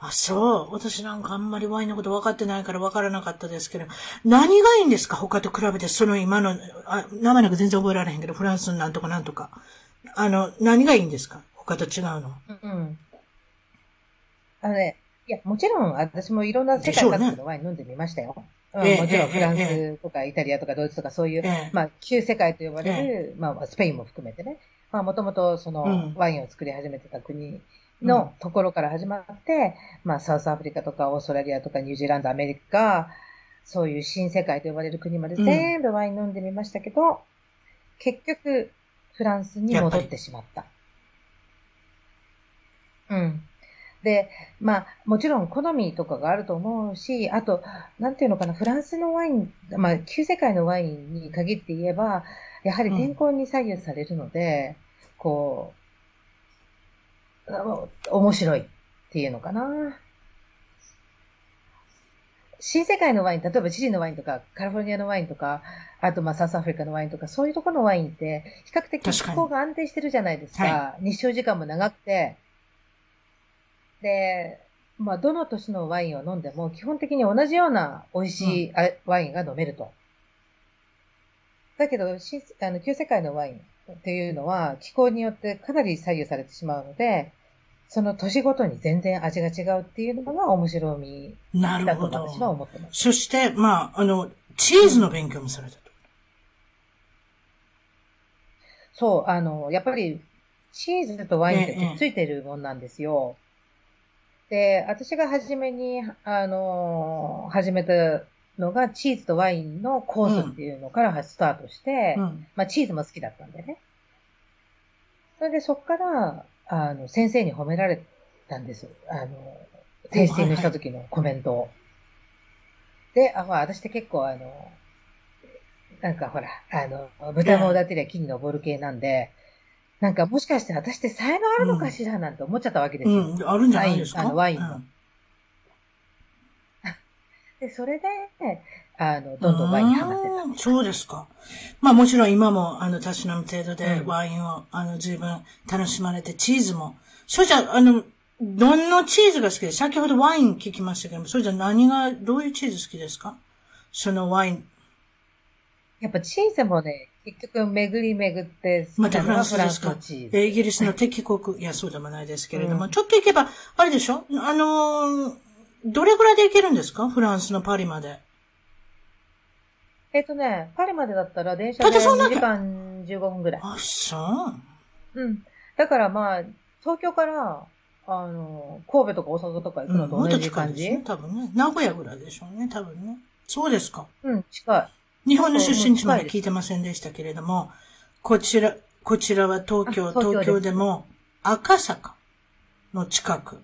あ、そう。私なんかあんまりワインのこと分かってないから分からなかったですけど。何がいいんですか？他と比べて、その今の、あ名前なんか全然覚えられへんけど、フランスのなんとかなんとか。あの、何がいいんですか？他と違うの。うん。あのね、いや、もちろん私もいろんな世界各国のワイン飲んでみましたよ。うん、ええもちろんええフランえスとかイタリアとかドイツとかそういう、ええまあ、旧世界と呼ばれる、まあ、スペインも含めてね。まあ、もともとその、うんワインを作り始めてた国のところから始まって、まあ、サウスアフリカとかオーストラリアとかニュージーランド、アメリカ、そういう新世界と呼ばれる国までうん全部ワイン飲んでみましたけど、結局、フランスに戻ってしまった。うん。で、まあ、もちろん好みとかがあると思うし、あと、なんていうのかな、フランスのワイン、まあ、旧世界のワインに限って言えば、やはり天候に左右されるので、こう、あ面白いっていうのかな。新世界のワイン、例えばチリのワインとか、カリフォルニアのワインとか、あとまあサウスアフリカのワインとか、そういうところのワインって、比較的気候が安定してるじゃないですか。は日照時間も長くて。で、まあどの年のワインを飲んでも、基本的に同じような美味しいあワインが飲めると。だけど、新あの旧世界のワインっていうのは、気候によってかなり左右されてしまうので、その年ごとに全然味が違うっていうのが面白みだと私はど。思ってます。そして、まあ、あの、チーズの勉強もされたと。そう、あの、やっぱり、チーズとワインってええくっついてるもんなんですよ。で、私が初めに、あの、始めたのが、チーズとワインのコースっていうのからスタートして、うん。まあ、チーズも好きだったんでね。それで、そっから、あの、先生に褒められたんです。あの、テイスティングした時のコメントを。で、あ、まあ、私って結構、あの、なんかほら、あの、豚のだてりゃ木に登る系なんで、なんかもしかして私って才能あるのかしらなんて思っちゃったわけですよ。うん。あるんじゃないですか？ワインあのワインのうん で、それで、あの、どんどんワインにハマってた。うんそうですか。まあもちろん今も、あの、たしなむ程度でうんワインを、あの、随分楽しまれて、チーズも。それじゃあ、あの、どんなチーズが好きです先ほどワイン聞きましたけども、それじゃあ何が、どういうチーズ好きですか？そのワイン。やっぱチーズもね、結局巡り巡って好またフランスですかイギリスの敵国、いや、そうでもないですけれども、うんちょっと行けば、あれでしょ？あのーどれぐらいで行けるんですか？フランスのパリまで。えっとね、パリまでだったら電車で2だってそんな時間15分ぐらい。あ、そう。うん。だからまあ、東京から、あの、神戸とか大阪とか行くのうん、もっとと同じ感じ、近いですね。多分ね。名古屋ぐらいでしょうね、多分ね。そうですか。うん、近い。日本の出身地までうん聞いてませんでしたけれども、こちら、こちらは東京、あ東京でも赤坂の近く。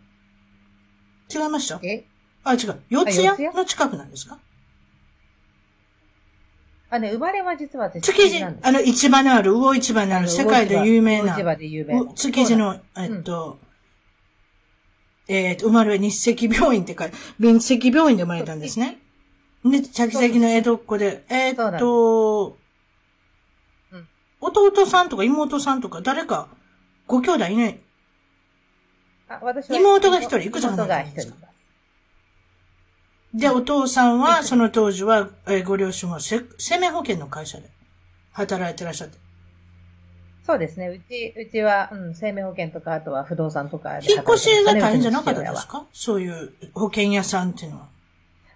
違いました？え？あ、違う。四谷？の近くなんですか？あ、ね、生まれは実は私築地、なんですあの、市場のある、魚市場のある、世界で有名な魚市、場で有名な。築地の、えっと、えっと、生まれは日赤病院って書いて、日赤病院で生まれたんですね。で、着々の江戸っ子で、えっとうん、弟さんとか妹さんとか、誰か、ご兄弟いない？あ私は妹が一人いくつ離妹が一れてるんですか？人。で、お父さんは、うんその当時は、えーご両親はせ生命保険の会社で働いてらっしゃって。そうですね。うち、うちは、うん、生命保険とか、あとは不動産とかで引っ越しが大変じゃなかったですか？そういう保険屋さんっていうのは。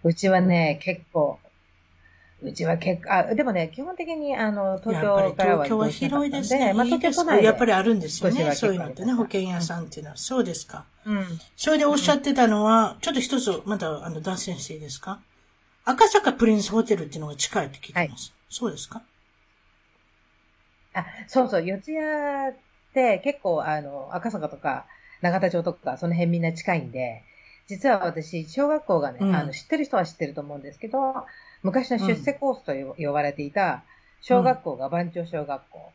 うちはね、結構、うちは結構、あ、でもね、基本的に、あの、東京からは東京は広いですね。まあ、東京都内で。やっぱりあるんですよね。そういうのってね、保険屋さんっていうのは。そうですか。うん。それでおっしゃってたのは、ちょっと一つ、また、あの、脱線していいですか？赤坂プリンスホテルっていうのが近いって聞きます。そうですか？あ、そうそう、四谷って結構、あの、赤坂とか、長田町とか、その辺みんな近いんで、実は私、小学校がね、うんあの、知ってる人は知ってると思うんですけど、昔の出世コースと呼呼ばれていた、小学校が番町小学校、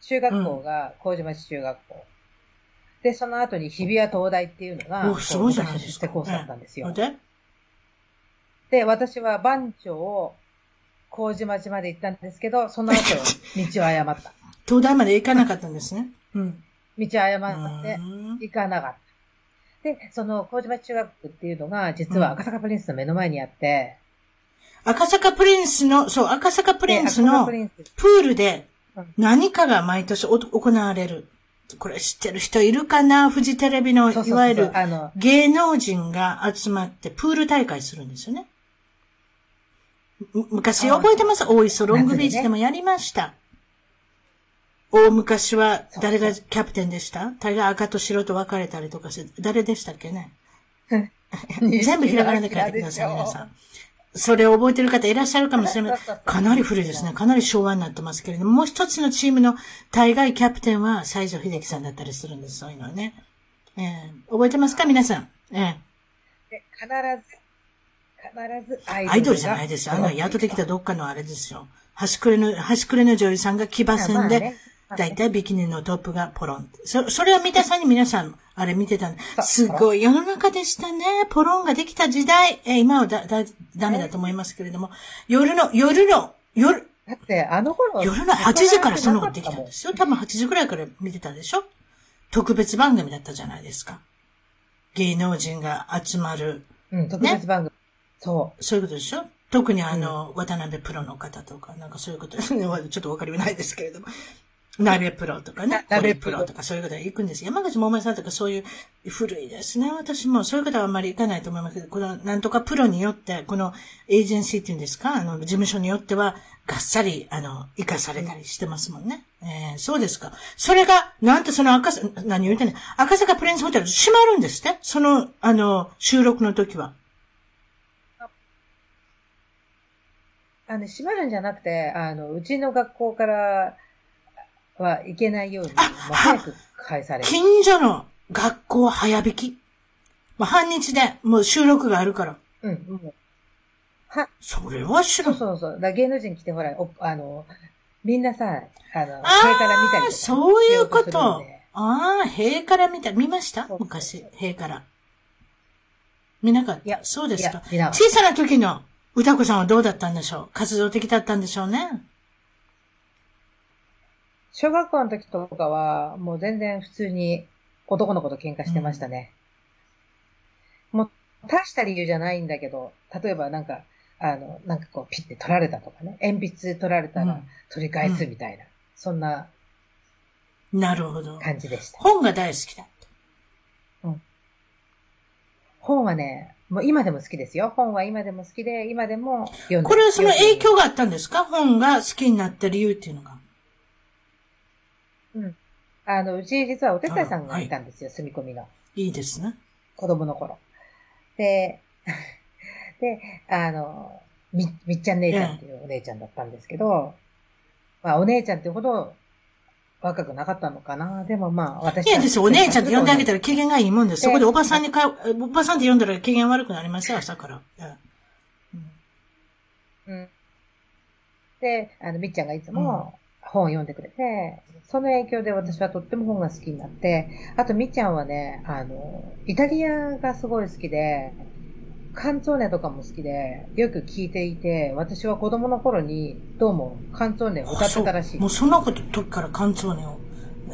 中学校が麹町中学校、で、その後に日比谷東大っていうのが、おすごいじゃないですか出世コースだったんですよ。で？で、私は番長を麹町まで行ったんですけど、その後、道を誤った。東大まで行かなかったんですね。うん。道を誤ってうん行かなかった。で、その麹町中学っていうのが、実は赤坂プリンスの目の前にあって、赤坂プリンスの、そう、赤坂プリンスのプールでうん。何かが毎年お行われる。これ知ってる人いるかな？フジテレビのいわゆる芸能人が集まってプール大会するんですよね。む昔覚えてます？大磯ロングビーチでもやりました。大昔は誰がキャプテンでした？大概赤と白と分かれたりとかして、誰でしたっけね？全部ひらがなで書いてください、皆さん。それを覚えてる方いらっしゃるかもしれません。かなり古いですね。かなり昭和になってますけれども、もう一つのチームの大概キャプテンは西城秀樹さんだったりするんです、そういうのはね。えー覚えてますか皆さん？えで必ず、必ずアイーアイドルじゃないですよ。あの、雇ってきたどっかのあれですよ。端くれの、端くれの女優さんが騎馬戦で、だいたいビキニのトップがポロン。そ、それは三田さんに皆さん、あれ見てたんで、すごい世の中でしたね。ポロンができた時代。えー今はだ、だ、ダメだと思いますけれども、夜の、夜の、夜、だって、あの頃、夜の8時からそのことできたんですよ。多分8時ぐらいから見てたでしょ？特別番組だったじゃないですか。芸能人が集まる。うん、特別番組。そそういうことでしょ？特にあの、渡辺プロの方とか、なんかそういうこと、ちょっとわかりはないですけれども。鍋プロとかね、鍋プロとかそういう方が行くんです。山口百恵さんとかそういう古いですね。私もそういう方はあんまり行かないと思いますけど、このなんとかプロによって、このエージェンシーっていうんですか、あの、事務所によっては、がっさり、あの、生かされたりしてますもんね。えー、そうですか。それが、なんとその赤坂、何言うてんねん赤坂プリンスホテル閉まるんですって？その、あの、収録の時は。う。あの、閉まるんじゃなくて、あの、うちの学校からは行けないように、もう早く返される。近所の学校早引き？まあ、半日でもう収録があるから。うん、もう。は、それは知らそうんそうそう。だ芸能人来てほら、おあの、みんなさ、あの、あ上から見たりとあ、か。そういうこと。ああ、塀から見た、見ました昔、塀から。見なかった？いやそうですか小さな時の歌子さんはどうだったんでしょう？活動的だったんでしょうね。小学校の時とかは、もう全然普通に男の子と喧嘩してましたね。もう、大した理由じゃないんだけど、例えばなんか、あの、なんかこうピッて取られたとかね、鉛筆取られたらうん取り返すみたいな、そんななるほど。感じでした。本が大好きだった。本はね、もう今でも好きですよ。本は今でも好きで、今でも読んでこれはその影響ががあったんですか？本が好きになった理由っていうのが。うん。あの、うち実はお手伝いさんがいたんですよ、住み込みの。いいですね。子供の頃。で、で、あの、み、みっちゃん姉ちゃんっていうお姉ちゃんだったんですけど、まあお姉ちゃんってほど若くなかったのかな。でもまあ私いやですよ、お姉ちゃんって呼んであげたら。ら機嫌がいいもんです。でそこでおばさんにか、おばさんって呼んだら機嫌悪くなりますよ、朝から。うんうん。で、あの、みっちゃんがいつも本を読んでくれて、その影響で私はとっても本が好きになって、あとみっちゃんはね、あの、イタリアがすごい好きで、カンツォーネとかも好きで、よく聞いていて、私は子供の頃に、どうも、カンツォーネを歌ってたらしいもう。そんなこと、時からカンツォーネを、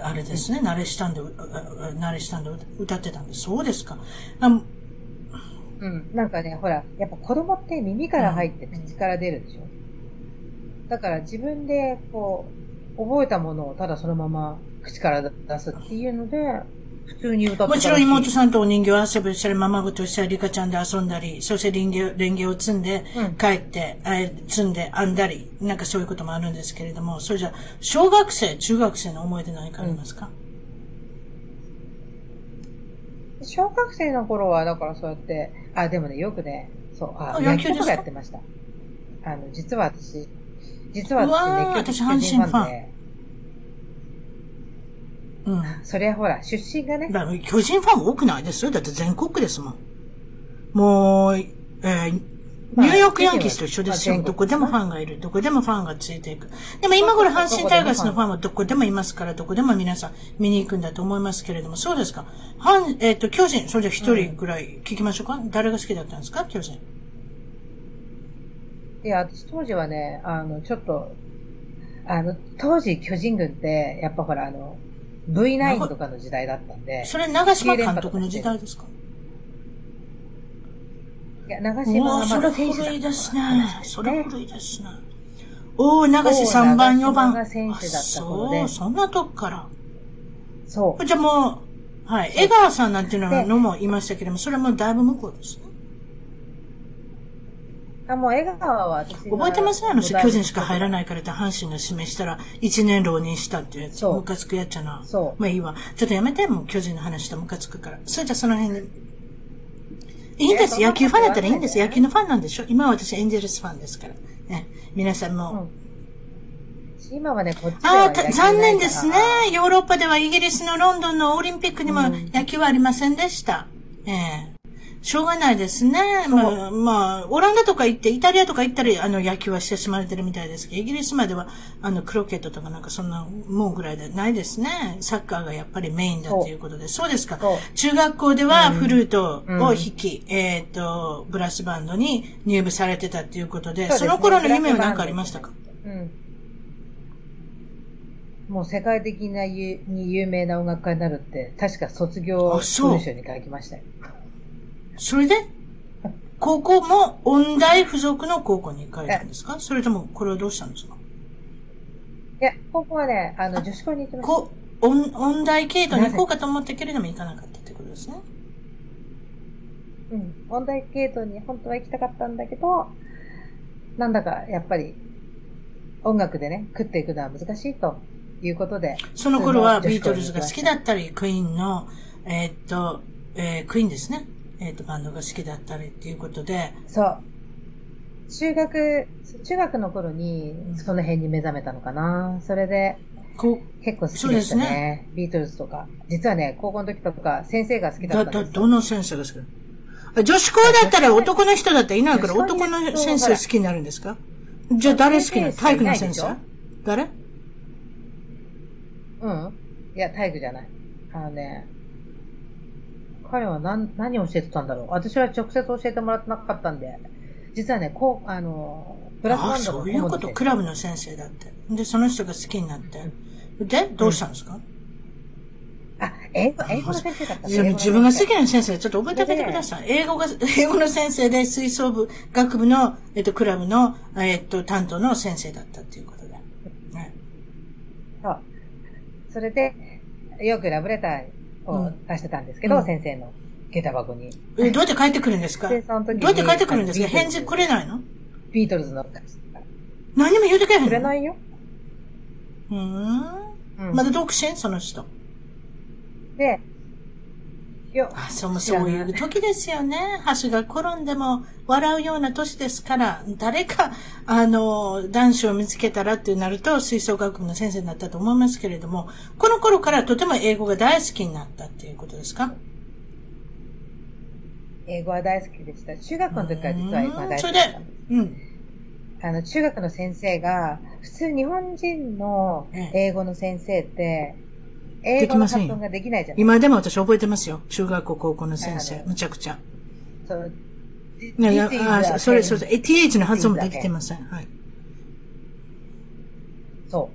あれですね、慣れしたんで、慣れしたんで歌ってたんで、そうですか。あうん。なんかね、ほら、やっぱ子供って耳から入ってうん口から出るでしょ。だから自分で、こう、覚えたものをただそのまま口から出すっていうので、普通に歌ってもちろん妹さんとお人形遊ぶしたり、ままごとしたり、リカちゃんで遊んだり、そしてレンゲ、レンゲを積んで、うん。帰って、えー積んで編んだり、なんかそういうこともあるんですけれども、それじゃあ、小学生、中学生の思い出何かありますか、小学生の頃は、だからそうやって、あ、でもね、よくね、そう、あ、あ野球とかやってました。あの、実は私、実はうわー私、私阪神ファンで、うん。そりゃほら、出身がね、だ巨人ファン多くないですよ。だって全国区ですもん。もう、えーニューヨークヤンキースと一緒ですよ。まあどこでもファンがいる。どこでもファンがついていく。でも今頃阪神タイガースのファンはどこでもいますから、どこでも皆さん見に行くんだと思いますけれども、そうですか。阪、えっ、と、巨人、それじゃ一人ぐらい聞きましょうか。誰が好きだったんですか？巨人。いや、私当時はね、あの、ちょっと、あの、当時巨人軍って、やっぱほら、あの、V9 とかの時代だったんで、それ長島監督の時代ですか？いや、長お島おそれはまだ選手だった古いですね。それね古いですね。おお長瀬3番、4番。が選手だった頃であそう、そんなとこから。そう。じゃあもう、はい。江川さんなんていうでのもいましたけども、それはもうだいぶ向こうですね。あ、もう江川は私が覚えてます？あの人、巨人しか入らい。ないからって阪神が指名したら、1年浪人したってやつ。そうムカつくやっちゃな。そうまあいいわ。ちょっとやめて、もう巨人の話とムカつくから。それじゃあその辺で。いいんです。え野球ファンだったらいいんです。野球のファンなんでしょ？今は私エンジェルスファンですから。ね。皆さんも。うん。今はね、こっちでああ、残念ですね。ヨーロッパではイギリスのロンドンのオリンピックにもうん野球はありませんでした。ええしょうがないですね。まあ、まあ、オランダとか行って、イタリアとか行ったら、あの、野球は親しまれてるみたいですけど、イギリスまでは、あの、クロケットとかなんかそんなもんぐらいでないですね。サッカーがやっぱりメインだっていうことで。そうですか。中学校ではうんフルートを弾き、えっ、と、ブラスバンドに入部されてたっていうことで、そねその頃の夢は何かありましたか？うん。もう世界的なゆに有名な音楽家になるって、確か卒業文章に書きましたよ。それで、高校も音大附属の高校に行かれたんですか？それとも、これはどうしたんですか？いや、ここはね、あの、女子校に行ってました。こ音、音大系統に行こうかと思ったけれども行かなかったってことですね。うん。音大系統に本当は行きたかったんだけど、なんだかやっぱり音楽でね、食っていくのは難しいということで。その頃はビートルズが好きだったり、クイーンの、えーっと、えークイーンですね。えーっと、バンドが好きだったりっていうことで、そう。中学、中学の頃にその辺に目覚めたのかな。それでこ結構好きでしたそうですね。ビートルズとか。実はね、高校の時とか先生が好きう、だ、ったんですよ。どの先生が好きだあ女子校だったら男の人だったらいないから男にの先生好きになるんですか？じゃあ誰好きなの？体育の先生？誰？うん。いや、体育じゃない。あのね、彼は何、何を教えてたんだろう。私は直接教えてもらってなかったんで。実はね、こう、あの、ブラスああ、バンそういうこと？クラブの先生だって。で、その人が好きになって。で、どうしたんですか、あ、英語、英語の先生だった自分自分が好きなな先生、ちょっと覚えてあげてください。英語が、英語の先生で、吹奏部、学部の、えっと、クラブの、えっと、担当の先生だったっていうことで。ね、そう。それで、よくラブレターを出してたんですけど、うん。先生の下駄箱に。え、どうやって帰ってくるんですか？どうやって帰ってくるんですか？返事くれないの？ビートルズの、何も言うてくれへんの？くれないよ。うーん。まだ独身？その人。で、いや、あ、そう、もそういう時ですよね。橋が転んでも笑うような年ですから、誰か、あの、男子を見つけたらってなると、吹奏楽部の先生になったと思いますけれども、この頃からとても英語が大好きになったっていうことですか？英語は大好きでした。中学校の時から実は英語が大好きだった。うん。あの、中学の先生が、普通日本人の英語の先生って、英語の発音ができないじゃない今でも私覚えてますよ。中学校、高校の先生むちゃくちゃ。そう。いやあそれ、それ、pen. え th の発音もできてません。はい。そ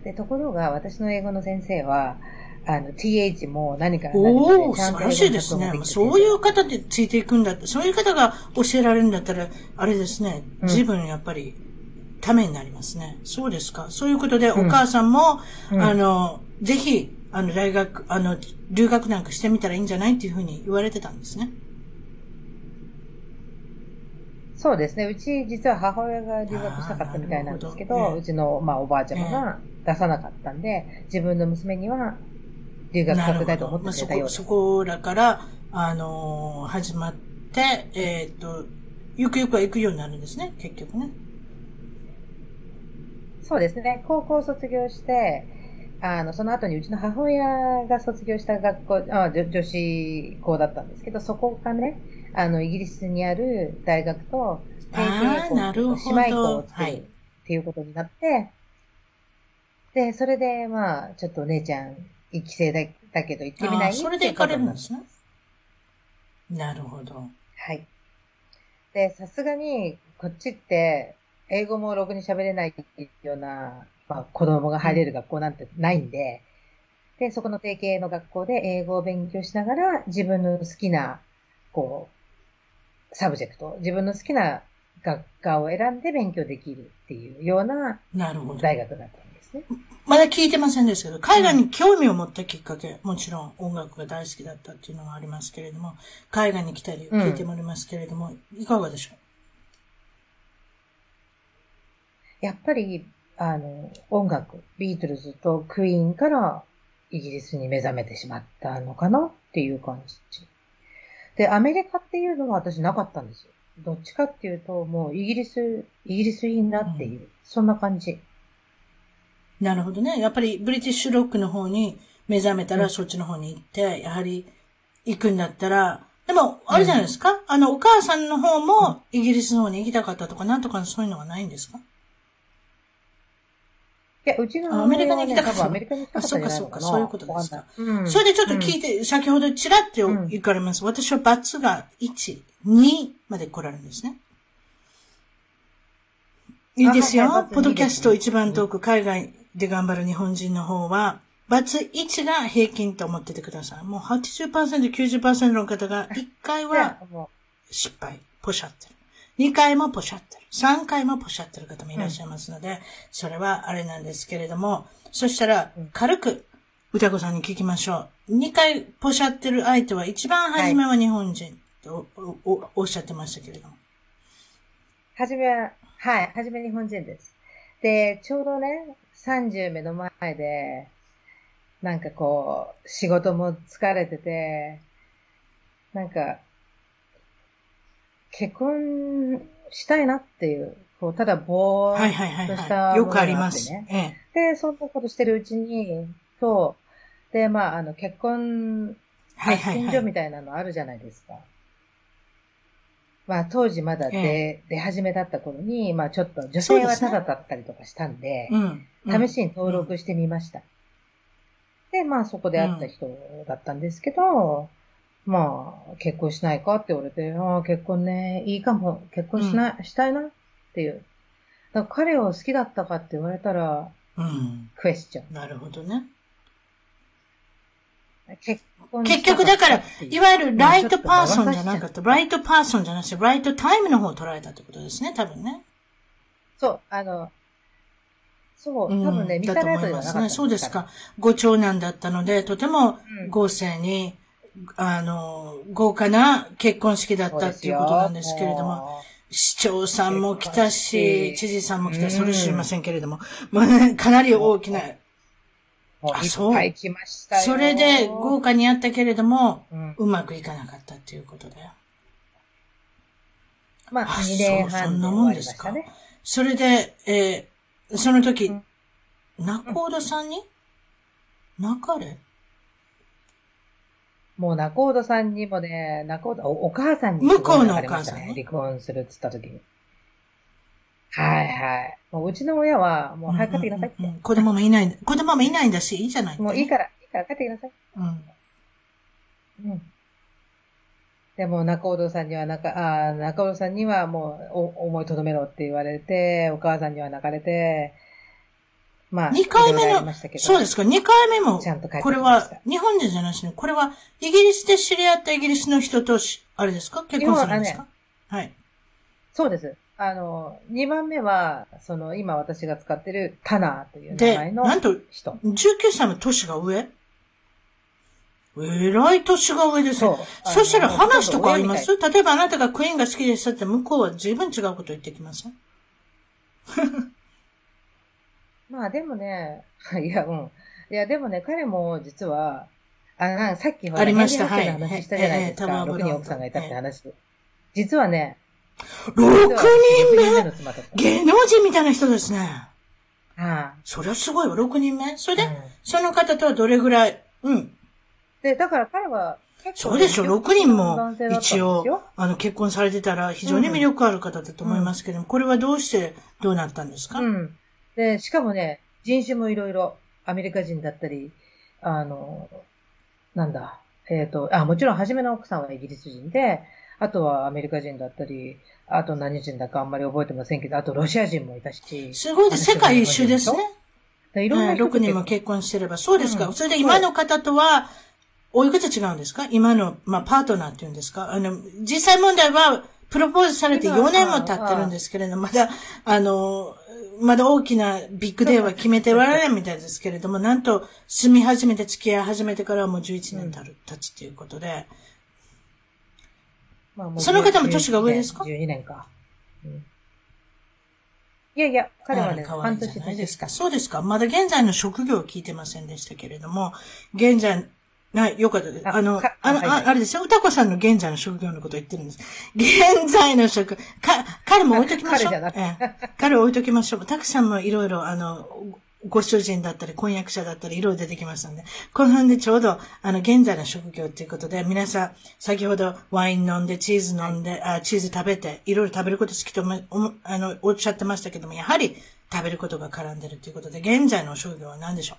う。で、ところが、私の英語の先生は、あの、th も何か何かおお、素晴らしいですね。そういう方でついていくんだって、そういう方が教えられるんだったら、あれですね、うん随分やっぱり、ためになりますね。そうですか。そういうことで、うんお母さんも、うんあの、ぜひ、あの、大学、あの、留学なんかしてみたらいいんじゃないっていうふうに言われてたんですね。そうですね。うち、実は母親が留学したかったみたいなんですけど、どうちの、まあ、おばあちゃまが出さなかったんで、自分の娘には留学させたいと思ってたようです。そこだから、あのー始まって、えっ、と、ゆくゆくは行くようになるんですね、結局ね。そうですね。高校を卒業して、あの、その後にうちの母親が卒業した学校、あ女女子校だったんですけど、そこがね、あの、イギリスにある大学と、あーなるほど姉妹校を作るっはいていうことになって、で、それで、まあ、ちょっとお姉ちゃん、一期生だだけど行ってみないそれで行かれるんですね。なるほど。はい。で、さすがに、こっちって、英語もろくに喋れないような、まあ、子供が入れる学校なんてないんで、で、そこの提携の学校で英語を勉強しながら、自分の好きな、こう、 subject、自分の好きな学科を選んで勉強できるっていうようななるほど。大学だったんですね。まだ聞いてませんですけど、海外に興味を持ったきっかけ、もちろん音楽が大好きだったっていうのがありますけれども、海外に来たり聞いてもらいますけれども、いかがでしょやっぱり、あの、音楽、ビートルズとクイーンからイギリスに目覚めてしまったのかなっていう感じ。で、アメリカっていうのは私なかったんですよ。どっちかっていうと、もうイギリス、イギリスいいなっていう、そんな感じ。うなるほどね。やっぱりブリティッシュロックの方に目覚めたうんらそっちの方に行って、やはり行くんだったら、でも、あれじゃないですか、あの、お母さんの方もイギリスの方に行きたかったとか、なんとかそういうのはないんですか？いや、うちのあアメリカに行きたかったアメリカに行きたかったそうかそうかそういうことですかうんそれでちょっと聞いて、先ほどちらっとうん言かれます。私はバツが1、2まで来られるんですね。いいですよ。ポッドキャスト一番遠く海外で頑張る日本人の方は、バツ1が平均と思っててください。もう80%、90%の方が1回いは失敗、ポシャってる。2回もポシャってる。3回もポシャってる方もいらっしゃいますので、それはあれなんですけれども、そしたら、軽く、歌子さんに聞きましょう。2回ポシャってる相手は一番初めは日本人とおおおっしゃってましたけれども。う、はじめは、はい、はじめ日本人です。で、ちょうどね、30目の前で、なんかこう、仕事も疲れてて、なんか、結婚したいなっていう、こう、ただぼーはいはいはいっとしたはい。よくあります。ねええ。で、そんなことしてるうちに、そう。で、まあ、あの、結婚、はいはい発信所はい。みたいなのあるじゃないですか。まあ、当時まだ出、出始めだった頃に、まあ、ちょっと女性はただだったりとかしたんで、うん。試しに登録してみました。で、まあ、そこで会った人だったんですけど、まあ、結婚しないかって言われて、ああ、結婚ね、いいかも、結婚しない、したいなっていう。だから彼を好きだったかって言われたら、うん。クエスチョン。なるほどね。結婚結局だから、いわゆる right personじゃなかった。 right personじゃなくて、 right time の方を捉えたってことですね、多分ね。そう、あの、そう、うん多分ね、見ただとライトではなかったん思いますね。そうですか。ご長男だったので、とてもうん豪勢に、あの、豪華な結婚式だったっていうことなんですけれども、。市長さんも来たし、知事さんも来たし、うん。それ知りませんけれども、まあね、かなり大きな、あそう。それで豪華にやったけれども、うん。うまくいかなかったっていうことだよ。まあ、あ2年そうそんなもんですか。それで、えーその時うん、中田さんに？中れ？もう中尾さんにもね、中尾おお母さんに向こうのお母さん離婚するって言った時に。はいはい。もううちの親は、もう早く帰ってきなさいって。うんうんうん子供もいない、子供もいないんだし、いいじゃないもういいから、いいから帰ってきなさい。うん。うん。でも中尾さんには中、あー中尾さんにはもうお思いとどめろって言われて、お母さんには泣かれて、まあ、二回目のそうですか、2回目もこれは日本人じゃないしね、これはイギリスで知り合ったイギリスの人とし、あれですか？結婚するんですか？はい。そうです。あの、2番目は、その、今私が使ってるタナーという名で、前のなんと、人。19歳の年が上？えらい年が上ですね。そう。そしたら話とかありまあす例えばあなたがクイーンが好きでしたって向こうは随分違うこと言ってきますまあでもね、いや、うん。いや、でもね、彼も実は、あの、なさっきほらありましたはい話したじゃないですええか。6タワーブロンド人奥さんがいたって話。実はね、?6 人6人目。芸能人みたいな人ですね。はそりゃすごいわ、6人目？それで、いうんその方とはどれぐらい？うん。で、だから彼はそうでしょ、6人も一応よ、あの、結婚されてたら非常に魅力ある方だと思いますけども、これはどうしてどうなったんですか、うん。で、しかもね、人種もいろいろ、アメリカ人だったり、あの、なんだ、えっ、と、あ、もちろん初めの奥さんはイギリス人で、あとはアメリカ人だったり、あと何人だかあんまり覚えてませんけど、あとロシア人もいたし。すごいです。世界一周ですね。でいろんなはい人と6人も結婚してれば。そうですか。うんそれで今の方とは、おいくつ違うんですか？今の、まあ、パートナーっていうんですか？あの、実際問題は、プロポーズされて4年も経ってるんですけれども、まだ、あの、まだ大きなビッグデーは決めておられないみたいですけれども、なんと、住み始めて、付き合い始めてからはもう11年経る、経つっていうことで、まあもうその方も年が上ですか ?12 年か。うんいやいや、彼はね、半いじゃない年ですか。そうですか。まだ現在の職業を聞いてませんでしたけれども、現在、な、よかったです。ああの、かあの、はいはいああれですよ。歌子さんの現在の職業のことを言ってるんです。現在の職、か、彼も置いときましょう。彼じゃなくてええ彼を置いときましょう。たくさんもいろいろ、あの、ご主人だったり、婚約者だったり、いろいろ出てきますので、この辺でちょうど、あの、現在の職業ということで、皆さん、先ほどワイン飲んで、チーズ飲んで、あチーズ食べて、いろいろ食べること好きとも、おもあの、おっしゃってましたけども、やはり食べることが絡んでるということで、現在の職業は何でしょ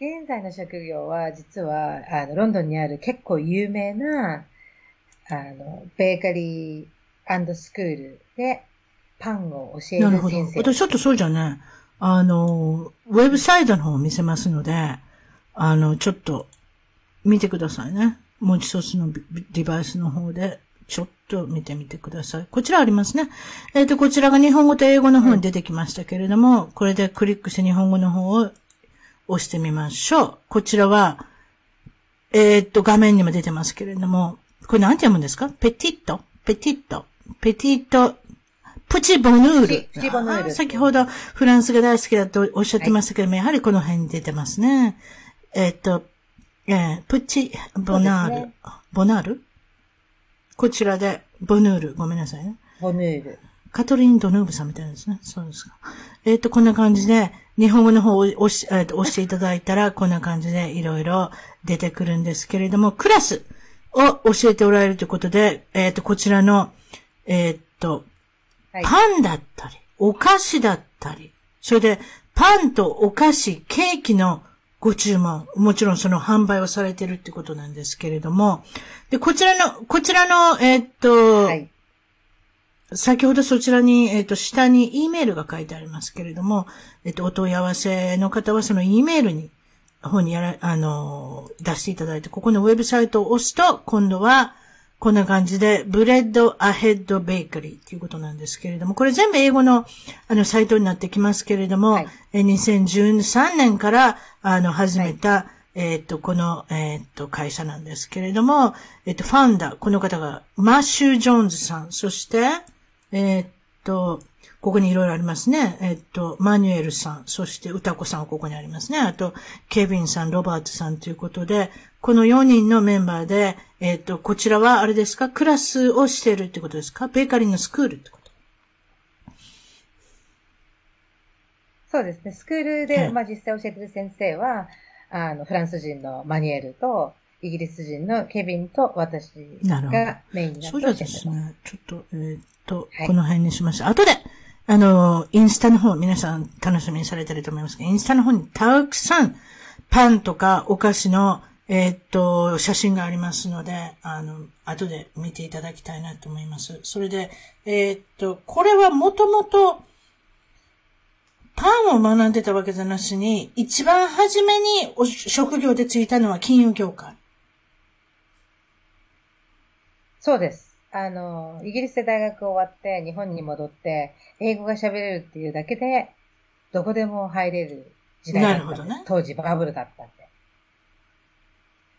現在の職業は、実は、あの、ロンドンにある結構有名な、あの、ベーカリースクールで、パンを教えうなるほど。私ちょっとそうじゃね、あの、ウェブサイトの方を見せますので、あの、ちょっと、見てくださいね。もう一つのデバイスの方で、ちょっと見てみてください。こちらありますね。えっ、と、こちらが日本語と英語の方に出てきましたけれども、これでクリックして日本語の方を押してみましょう。こちらは、えっ、と、画面にも出てますけれども、これなんて読むんですか？ペティット？ペティット？ペティットプチボヌール。プチボヌール先ほどフランスが大好きだとおっしゃってましたけども、やはりこの辺に出てますね。えっ、と、えープチボナール。ねボナール？こちらで、ボヌール。ごめんなさいね。ボヌール。カトリン・ドヌーブさんみたいですね。そうですか。えっ、と、こんな感じで、日本語の方を押し、えーと押していただいたら、こんな感じでいろいろ出てくるんですけれども、クラスを教えておられるということで、えっ、と、こちらの、えっ、と、はい。パンだったり、お菓子だったり、それで、パンとお菓子、ケーキのご注文、もちろんその販売をされてるってことなんですけれども、で、こちらの、こちらの、えっ、と、はい。先ほどそちらに、えっ、と、下に E メールが書いてありますけれども、えっ、と、お問い合わせの方はその E メールに、方にやら、あの、出していただいて、ここのウェブサイトを押すと、今度は、こんな感じで、 Bread Ahead Bakery っていうことなんですけれども、これ全部英語の、あの、サイトになってきますけれども、はい。え2013年から、あの、始めた、えっ、と、この、えっ、と、会社なんですけれども、えっ、と、 founder、この方が、マシュー・ジョーンズさん、そして、えっ、と、ここにいろいろありますね。えっ、と、マニュエルさん、そして歌子さんはここにありますね。あと、ケビンさん、ロバートさんということで、この4人のメンバーで、えっ、と、こちらはあれですか？クラスをしているってことですか？ベーカリーのスクールってこと？そうですね。スクールはで、いまあ実際教えてる先生は、あの、フランス人のマニュエルと、イギリス人のケビンと私がメインになってそうですす。ね。ちょっと、えーっと、はいこの辺にしました。後で、あの、インスタの方、皆さん楽しみにされてると思いますけど、インスタの方にたくさんパンとかお菓子の、えーっと、写真がありますので、あの、後で見ていただきたいなと思います。それで、えーっと、これはもともと、パンを学んでたわけじゃなしに、一番初めにお職業でついたのは金融業界。そうです。あの、イギリスで大学終わって、日本に戻って、英語が喋れるっていうだけで、どこでも入れる時代だった。なるほどね当時バブルだったん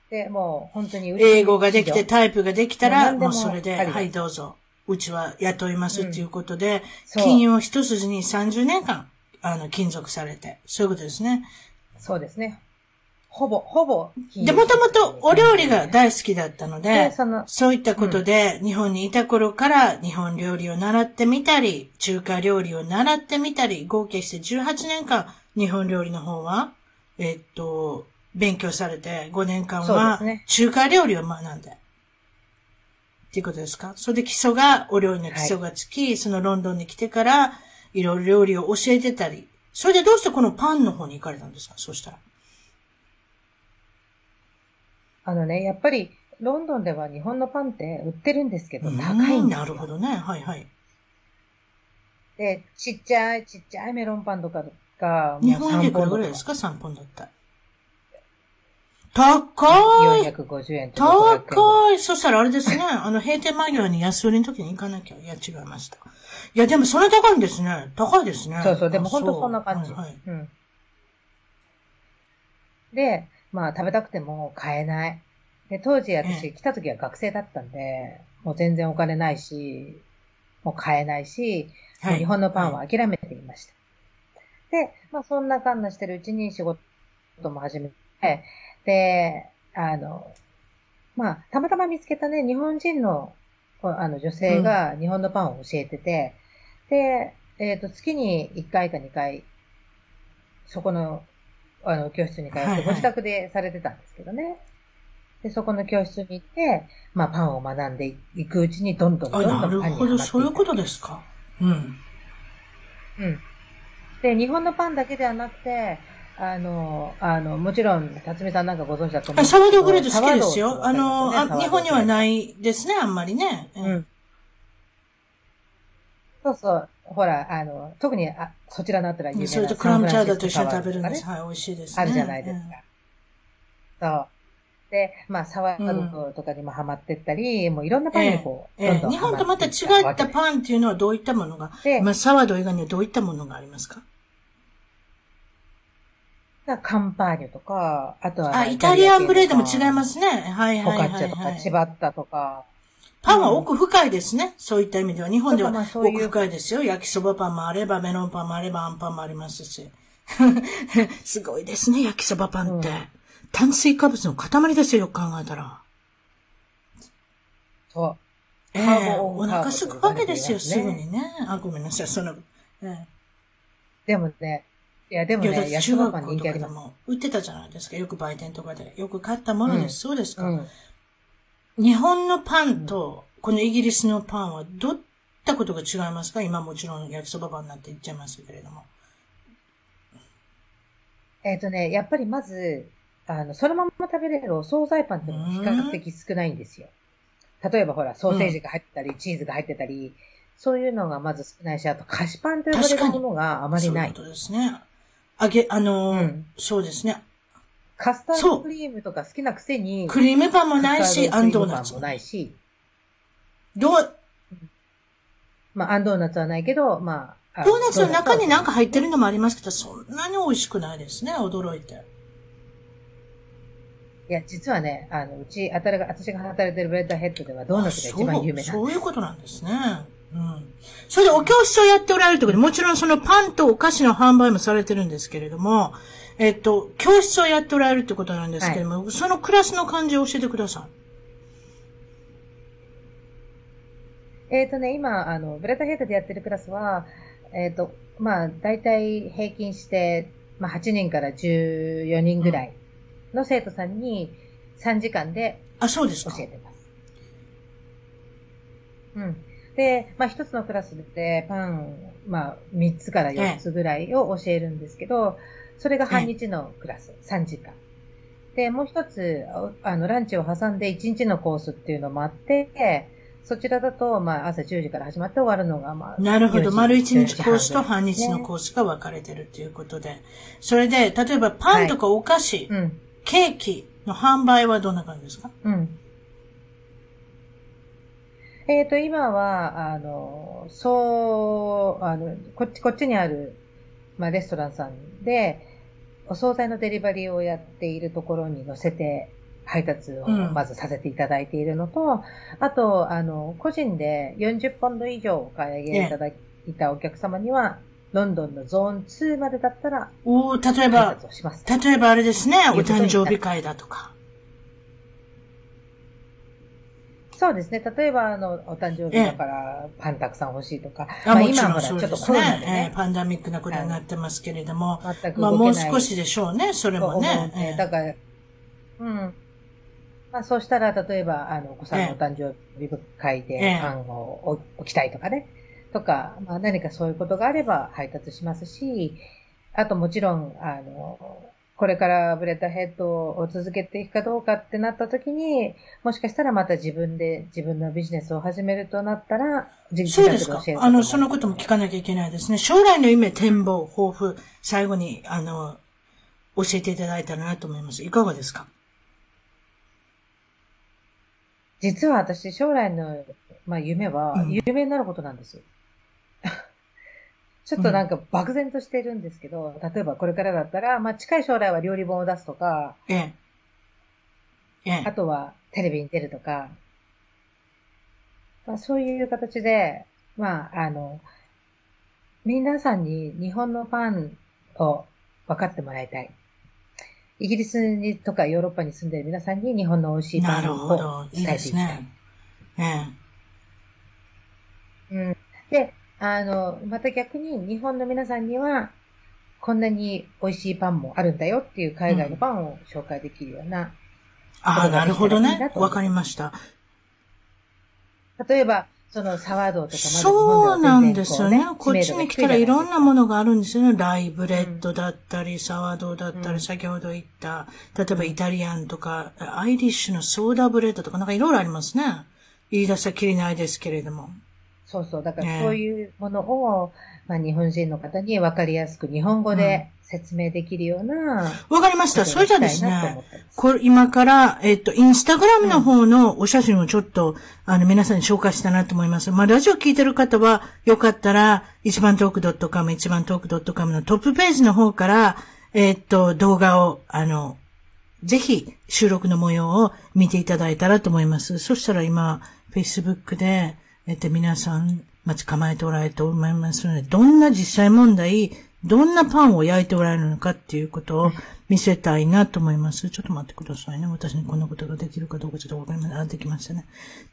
で。で、もう本当に嬉しい英語ができてタイプができたら、ももうそれで、はい、どうぞ。うちは雇いますっていうことで、そう金融一筋に30年間、あの、勤続されて、そういうことですね。そうですね。ほぼ、ほぼで、もともとお料理が大好きだったのでで、その、そういったことで、日本にいた頃から日本料理を習ってみたり、中華料理を習ってみたり、合計して18年間、日本料理の方は、えっと、勉強されて、5年間は中華料理を学んで。っていうことですか？それで基礎が、お料理の基礎がつき、そのロンドンに来てから、いろいろ料理を教えてたり。それでどうしてこのパンの方に行かれたんですか？そうしたら。あのね、やっぱり、ロンドンでは日本のパンって売ってるんですけど、うん高いんですよ。なるほどね。はいはい。で、ちっちゃい、ちっちゃいメロンパンとかが、日本円でいくらぐらいですか？か ?3 ポンドだったら。高い ?450 円とか500円。高いそしたらあれですね。あの、閉店間際に安売りの時に行かなきゃ。いや、違いました。いや、でもそれ高いんですね。高いですね。そうそう、でもあ本当そんな感じ。はいはいうん。で、まあ食べたくても買えない。で、当時え私来た時は学生だったんで、もう全然お金ないし、もう買えないし、もう日本のパンは諦めていました。で、まあそんなかんなしてるうちに仕事も始めて、で、あの、まあ、たまたま見つけたね、日本人の、あの女性が日本のパンを教えてて、で、えっ、と、月に1回か2回、そこの、あの、教室に通って、はいはいご自宅でされてたんですけどね。で、そこの教室に行って、まあ、パンを学んでいくうちに、どんどんどあ、んどんパなるほど、ンにハマっていったそういうことですか？うん。うん。で、日本のパンだけではなくて、あの、あの、もちろん、辰巳さんなんかご存知だと思うんあですけど。サワードブレード好きですよ。あの、ね日本にはないですね、あんまりね。うん。そうそう。ほら、あの、特に、あ、そちらだったら有名なそれとクラムチャウダーと一緒に食べるんです。はい、美味しいですね。あるじゃないですうんか。そう。で、まあ、サワードとかにもハマってったり、もういろんなパンにこう、ええ、どんどん日本とまた違ったンパンっていうのはどういったものが、で、まあ、サワード以外にはどういったものがありますか？カンパーニュとか、あとは、あ、イタリアンブレードも違いますすね。はいフォはいはい、カッチャとか、はい。チバッタとか、パンは奥深いですね。そういった意味では。日本では奥深いですよ。焼きそばパンもあれば、メロンパンもあれば、アンパンもありますし。すごいですね、焼きそばパンって。うん炭水化物の塊ですよ、よく考えたら。そう。ええカーお腹すくわけですよ、すぐにね。あ、ごめんなさい、その、えでもね、いや、でもね、て中学校とかで。も売ってたじゃないですか。よく売店とかで。よく買ったものです。そうですか。うん。日本のパンと、このイギリスのパンはどういったことが違いますか？今もちろん焼きそばパンなんて言っちゃいますけれども。えっ、とね、やっぱりまず、あの、そのまま食べれるお惣菜パンって比較的少ないんですよ。例えばほら、ソーセージが入ってたり、チーズが入ってたり、そういうのがまず少ないし、あと菓子パンと呼ばれるものがあまりないそうですね。あげ、あのーうんそうですね。カスタードクリームとか好きなくせに、クリームパンもないし、アンドーナツもないし、どう、まあ、あんドーナツはないけど、まあ、あドーナツの中になんか入ってるるのもありますけど、そんなに美味しくないですね。驚いて。いや、実はね、あの、うち、あたりが、私が働いてる Bread Ahead ではドーナツが一番有名あなんそうそういうことなんですね。うん。それでお教室をやっておられるということで、もちろんそのパンとお菓子の販売もされてるんですけれども、えっと、教室をやっておられるということなんですけれども、そのクラスの感じを教えてくださえっ、とね、今、あの、 Bread Ahead でやってるクラスは、えっ、と、まあ、大体平均して、まあ、8人から14人ぐらいの生徒さんに3時間でい。あ、そうですか。教えてます。うん。で、まあ、一つのクラスでパン、まあ、3つから4つぐらいを教えるんですけど、それが半日のクラス、3時間。で、もう一つ、ああの、ランチを挟んで1日のコースっていうのもあって、そちらだと、まあ、朝10時から始まって終わるのが、まあ、なるほど。4時丸一日コースと4時半半日のコースが分かれてるということで。それで、例えばパンとかお菓子、うん。ケーキの販売はどんな感じですか？うん。えっ、と、今は、あの、そう、あの、こっち、こっちにある、まあ、レストランさんで、お惣菜のデリバリーをやっているところに乗せて、配達をうんまずさせていただいているのと、あと、あの、個人で40ポンド以上お買い上げいただいたお客様には、ロンドンのゾーン2までだったら、おー例え配ば。例えばあれですね、お誕生日会だとか。そうですね。例えば、あの、お誕生日だから、パンたくさん欲しいとか。あもち今ほら、ろんそうちょっとですねコロナで。えーね、パンダミックなことになってますけれども。全くまあもう少しでしょうね、それもねだから、うん。まあ、そうしたら、例えば、あの、お子さんのお誕生日会えでえパンを置きたいとかね。とか、まあ、何かそういうことがあれば配達しますし、あともちろん、あの、これから Bread Ahead を続けていくかどうかってなった時に、もしかしたらまた自分で自分のビジネスを始めるとなったら、そうですか。あの、そのことも聞かなきゃいけないですね。将来の夢、展望、抱負、最後に、あの、教えていただいたらなと思います。いかがですか？実は私、将来の、まあ、夢は、有名になることなんですよ。ちょっとなんか漠然としてるんですけど、うん、例えばこれからだったら、まあ近い将来は料理本を出すとか、ええ。ええ。あとはテレビに出るとか、まあそういう形で、まああの、皆さんに日本のパンを分かってもらいたい。イギリスにとかヨーロッパに住んでいる皆さんに日本の美味しいパンを伝えていきたい。いいですね。ええ。うん。で、あの、また逆に日本の皆さんには、こんなに美味しいパンもあるんだよっていう海外のパンを紹介できるような、うん。ああ、なるほどね。わかりました。例えば、そのサワードとかまそうなんですよね。こっちに来たらいろんなものがあるんですよね。 rye bread だったり、うん、 sourdough だったり、先ほど言った、例えばイタリアンとか、アイリッシュの soda bread とかなんかいろいろありますね。言い出したらきりないですけれども。そうそう。だからそういうものを、まあ日本人の方に分かりやすく日本語で説明できるような。わ、かりました。それじゃですね、これ今から、えっと、インスタグラムの方のお写真をちょっと、あの、皆さんに紹介したなと思います。まあ、ラジオ聞いてる方は、よかったら、一番トーク .com、一番トーク .com のトップページの方から、えっと、動画を、あの、ぜひ、収録の模様を見ていただいたらと思います。そしたら今、Facebook で、えっと、皆さん待ち構えておられると思いますので、どんな実際問題、どんなパンを焼いておられるのかっていうことを見せたいなと思います。ちょっと待ってくださいね。私にこんなことができるかどうかちょっとわかりません。あ、できましたね。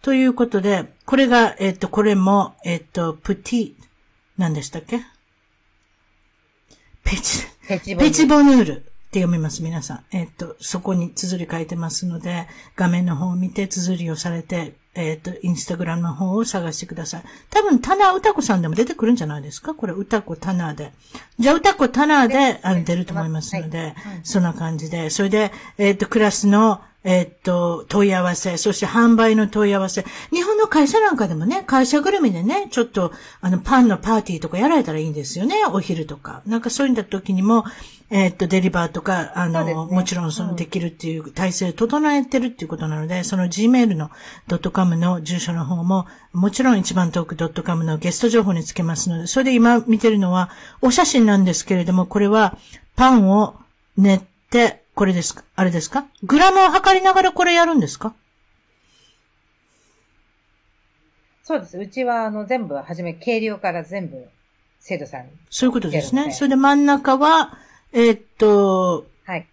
ということで、これが、えっと、これも、えっと、プティ、何でしたっけ？ペチ、ペチボヌールって読みます、皆さん。えっと、そこに綴り書いてますので、画面の方を見て綴りをされて、えっ、ー、と、インスタグラムの方を探してください。多分、タナー歌子さんでも出てくるんじゃないですか？これ、歌子タナーで。じゃあ、歌子タナーで、あの、出ると思いますので、はい、そんな感じで。それで、えっ、ー、と、クラスの、えっと、問い合わせ、そして販売の問い合わせ。日本の会社なんかでもね、会社ぐるみでね、ちょっと、あの、パンのパーティーとかやられたらいいんですよね、お昼とか。なんかそういった時にも、えっと、デリバーとか、あの、ね、もちろんそのできるっていう体制を整えてるっていうことなので、うん、その Gmail の .com の住所の方も、もちろん一番トーク .com のゲスト情報につけますので、それで今見てるのは、お写真なんですけれども、これは、パンを練って、これですか？あれですか？グラムを測りながらこれやるんですか？そうです。うちは、あの、全部、はじめ、計量から全部、生徒さんそういうことですね。それで真ん中は、えー、っと、はい。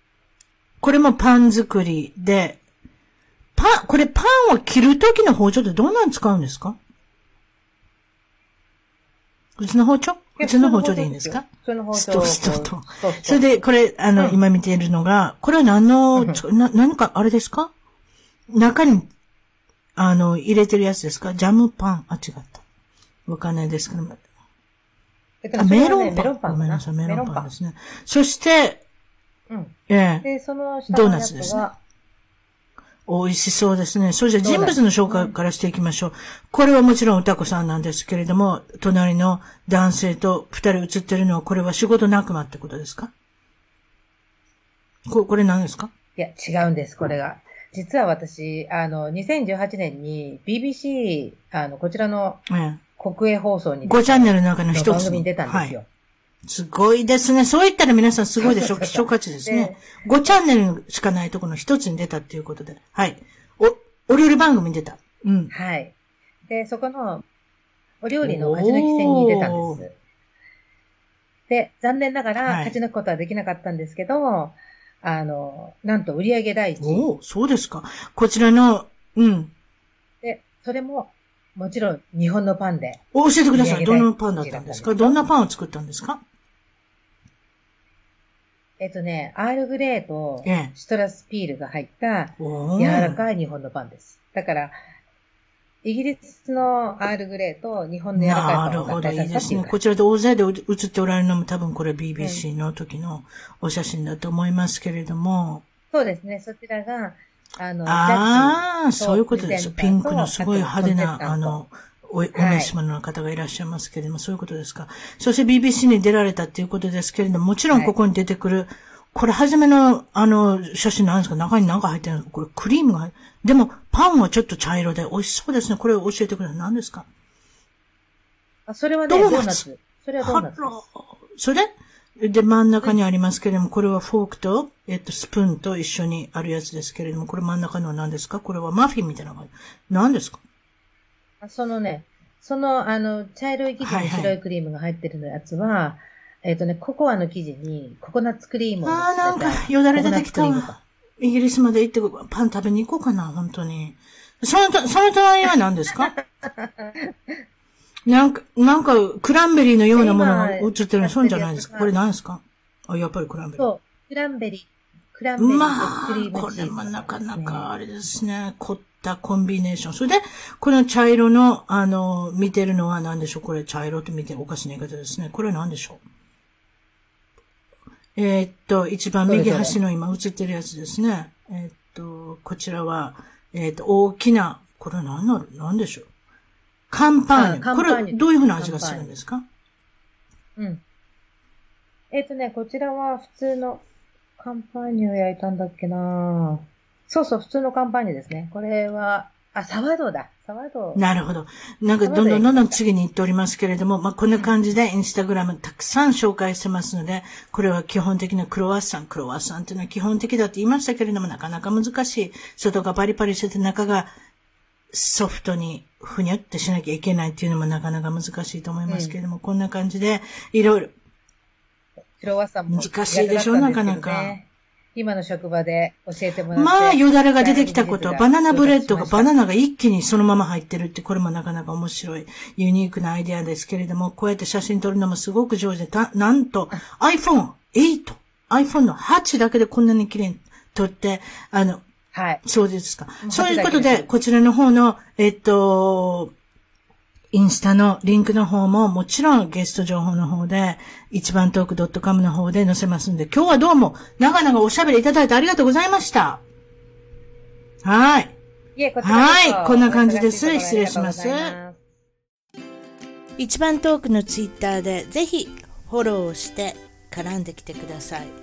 これもパン作りで、パン、これパンを切るときの包丁ってどんなの使うんですか？うちの包丁？うちの包丁でいいんですか？その包丁。ストストと。それで、これ、あの、うん、今見ているのが、これは何の、うん、な、何か、あれですか？中に、あの、入れてるやつですか？ジャムパン？あ、違った。わかんないですけど。えっと、メロンパン。メロンパン。ごめんなさい、メロンパンですね。そして、うん。ええ。で、その下ドーナツですね。美味しそうですね。それじゃ人物の紹介からしていきましょう。これはもちろん歌子さんなんですけれども、隣の男性と二人写ってるのは、これは仕事仲間ってことですか？ここれ何ですか？いや、違うんです、これが。実は私、あの、2018年に BBC、あの、こちらの国営放送に、5チャンネルの中の一つ。番組に出たんですよ。はいすごいですね。そう言ったら皆さんすごいでしょ。希少価値ですね。5チャンネルしかないところの一つに出たっていうことで。はい。お、お料理番組に出た。うん。はい。で、そこの、お料理の勝ち抜き戦に出たんです。で、残念ながら勝ち抜くことはできなかったんですけど、はい、あの、なんと売上第一位。おそうですか。こちらの、うん。で、それも、もちろん日本のパンで。教えてください。どんなパンだったんですか？どんなパンを作ったんですか？えっとね、アールグレーとシトラスピールが入った柔らかい日本のパンです。だから、イギリスのアールグレーと日本の柔らかいなるほど、いいですね。こちらで大勢で映っておられるのも多分これ BBC の時のお写真だと思いますけれども。そうですね。そちらが、あの、ああ、そういうことです。ピンクのすごい派手な、あの、お、お召し物の方がいらっしゃいますけれども、はい、そういうことですか。そして BBC に出られたっていうことですけれども、もちろんここに出てくる、はい、これ初めの、あの、写真なんですか？中に何か入ってるんですかこれクリームが入ってでも、パンはちょっと茶色で美味しそうですね。これを教えてください。何ですか？あ、それはね、ドーナツ。それはドーナツ。それ？で、真ん中にありますけれども、これはフォークと、えっと、スプーンと一緒にあるやつですけれども、これ真ん中のは何ですか？これはマフィンみたいなのが。何ですか？あそのね、その、あの、茶色い生地に白いクリームが入ってるやつは、はいはい、えっ、とね、ココアの生地にココナッツクリームをああ、なんか、よだれ出てきたわ。イギリスまで行ってパン食べに行こうかな、本当に。その、その隣は何ですか？なんか、なんか、クランベリーのようなものが映ってるの、そうじゃないですかこれ何ですか？あ、やっぱりクランベリー。そう、クランベリー。クランベリーまあ、これもなかなかあれですね。凝ったコンビネーション。それで、この茶色の、あの、見てるのは何でしょう？これ茶色って見ておかしな言い方ですね。これ何でしょう？えー、っと、一番右端の今映ってるやつですね。えー、っと、こちらは、えー、っと、大きな、これ何なる？何でしょう？カンパーニュ。これ、どういうふうな味がするんですか？うん。えっ、とね、こちらは普通のカンパーニュを焼いたんだっけなそうそう、普通のカンパーニュですね。これは、あ、サワドだ。サワド。なるほど。なんかどんどんどんどん次に行っておりますけれども、まあ、こんな感じでインスタグラムたくさん紹介してますので、これは基本的なクロワッサン。クロワッサンっていうのは基本的だって言いましたけれども、なかなか難しい。外がパリパリしてて中がソフトにふにゃってしなきゃいけないっていうのもなかなか難しいと思いますけれども、うん、こんな感じで、いろいろ。クロワッサンも難しいでしょ、なかなか。今の職場で教えてもらって。まあ、よだれが出てきたことは、バナナブレッドが、バナナが一気にそのまま入ってるって、これもなかなか面白い、ユニークなアイデアですけれども、こうやって写真撮るのもすごく上手で、た、なんと、iPhone 8、iPhone の8だけでこんなに綺麗に撮って、あの、はい。そうですか。そういうことで、こちらの方の、えっと、インスタのリンクの方ももちろんゲスト情報の方で、一番トーク .com の方で載せますんで、今日はどうも長々おしゃべりいただいてありがとうございました。はい。いえ、こはい。こんな感じです。失礼します。一番トークのツイッターでぜひフォローして絡んできてください。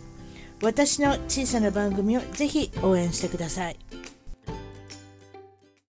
私の小さな番組をぜひ応援してください。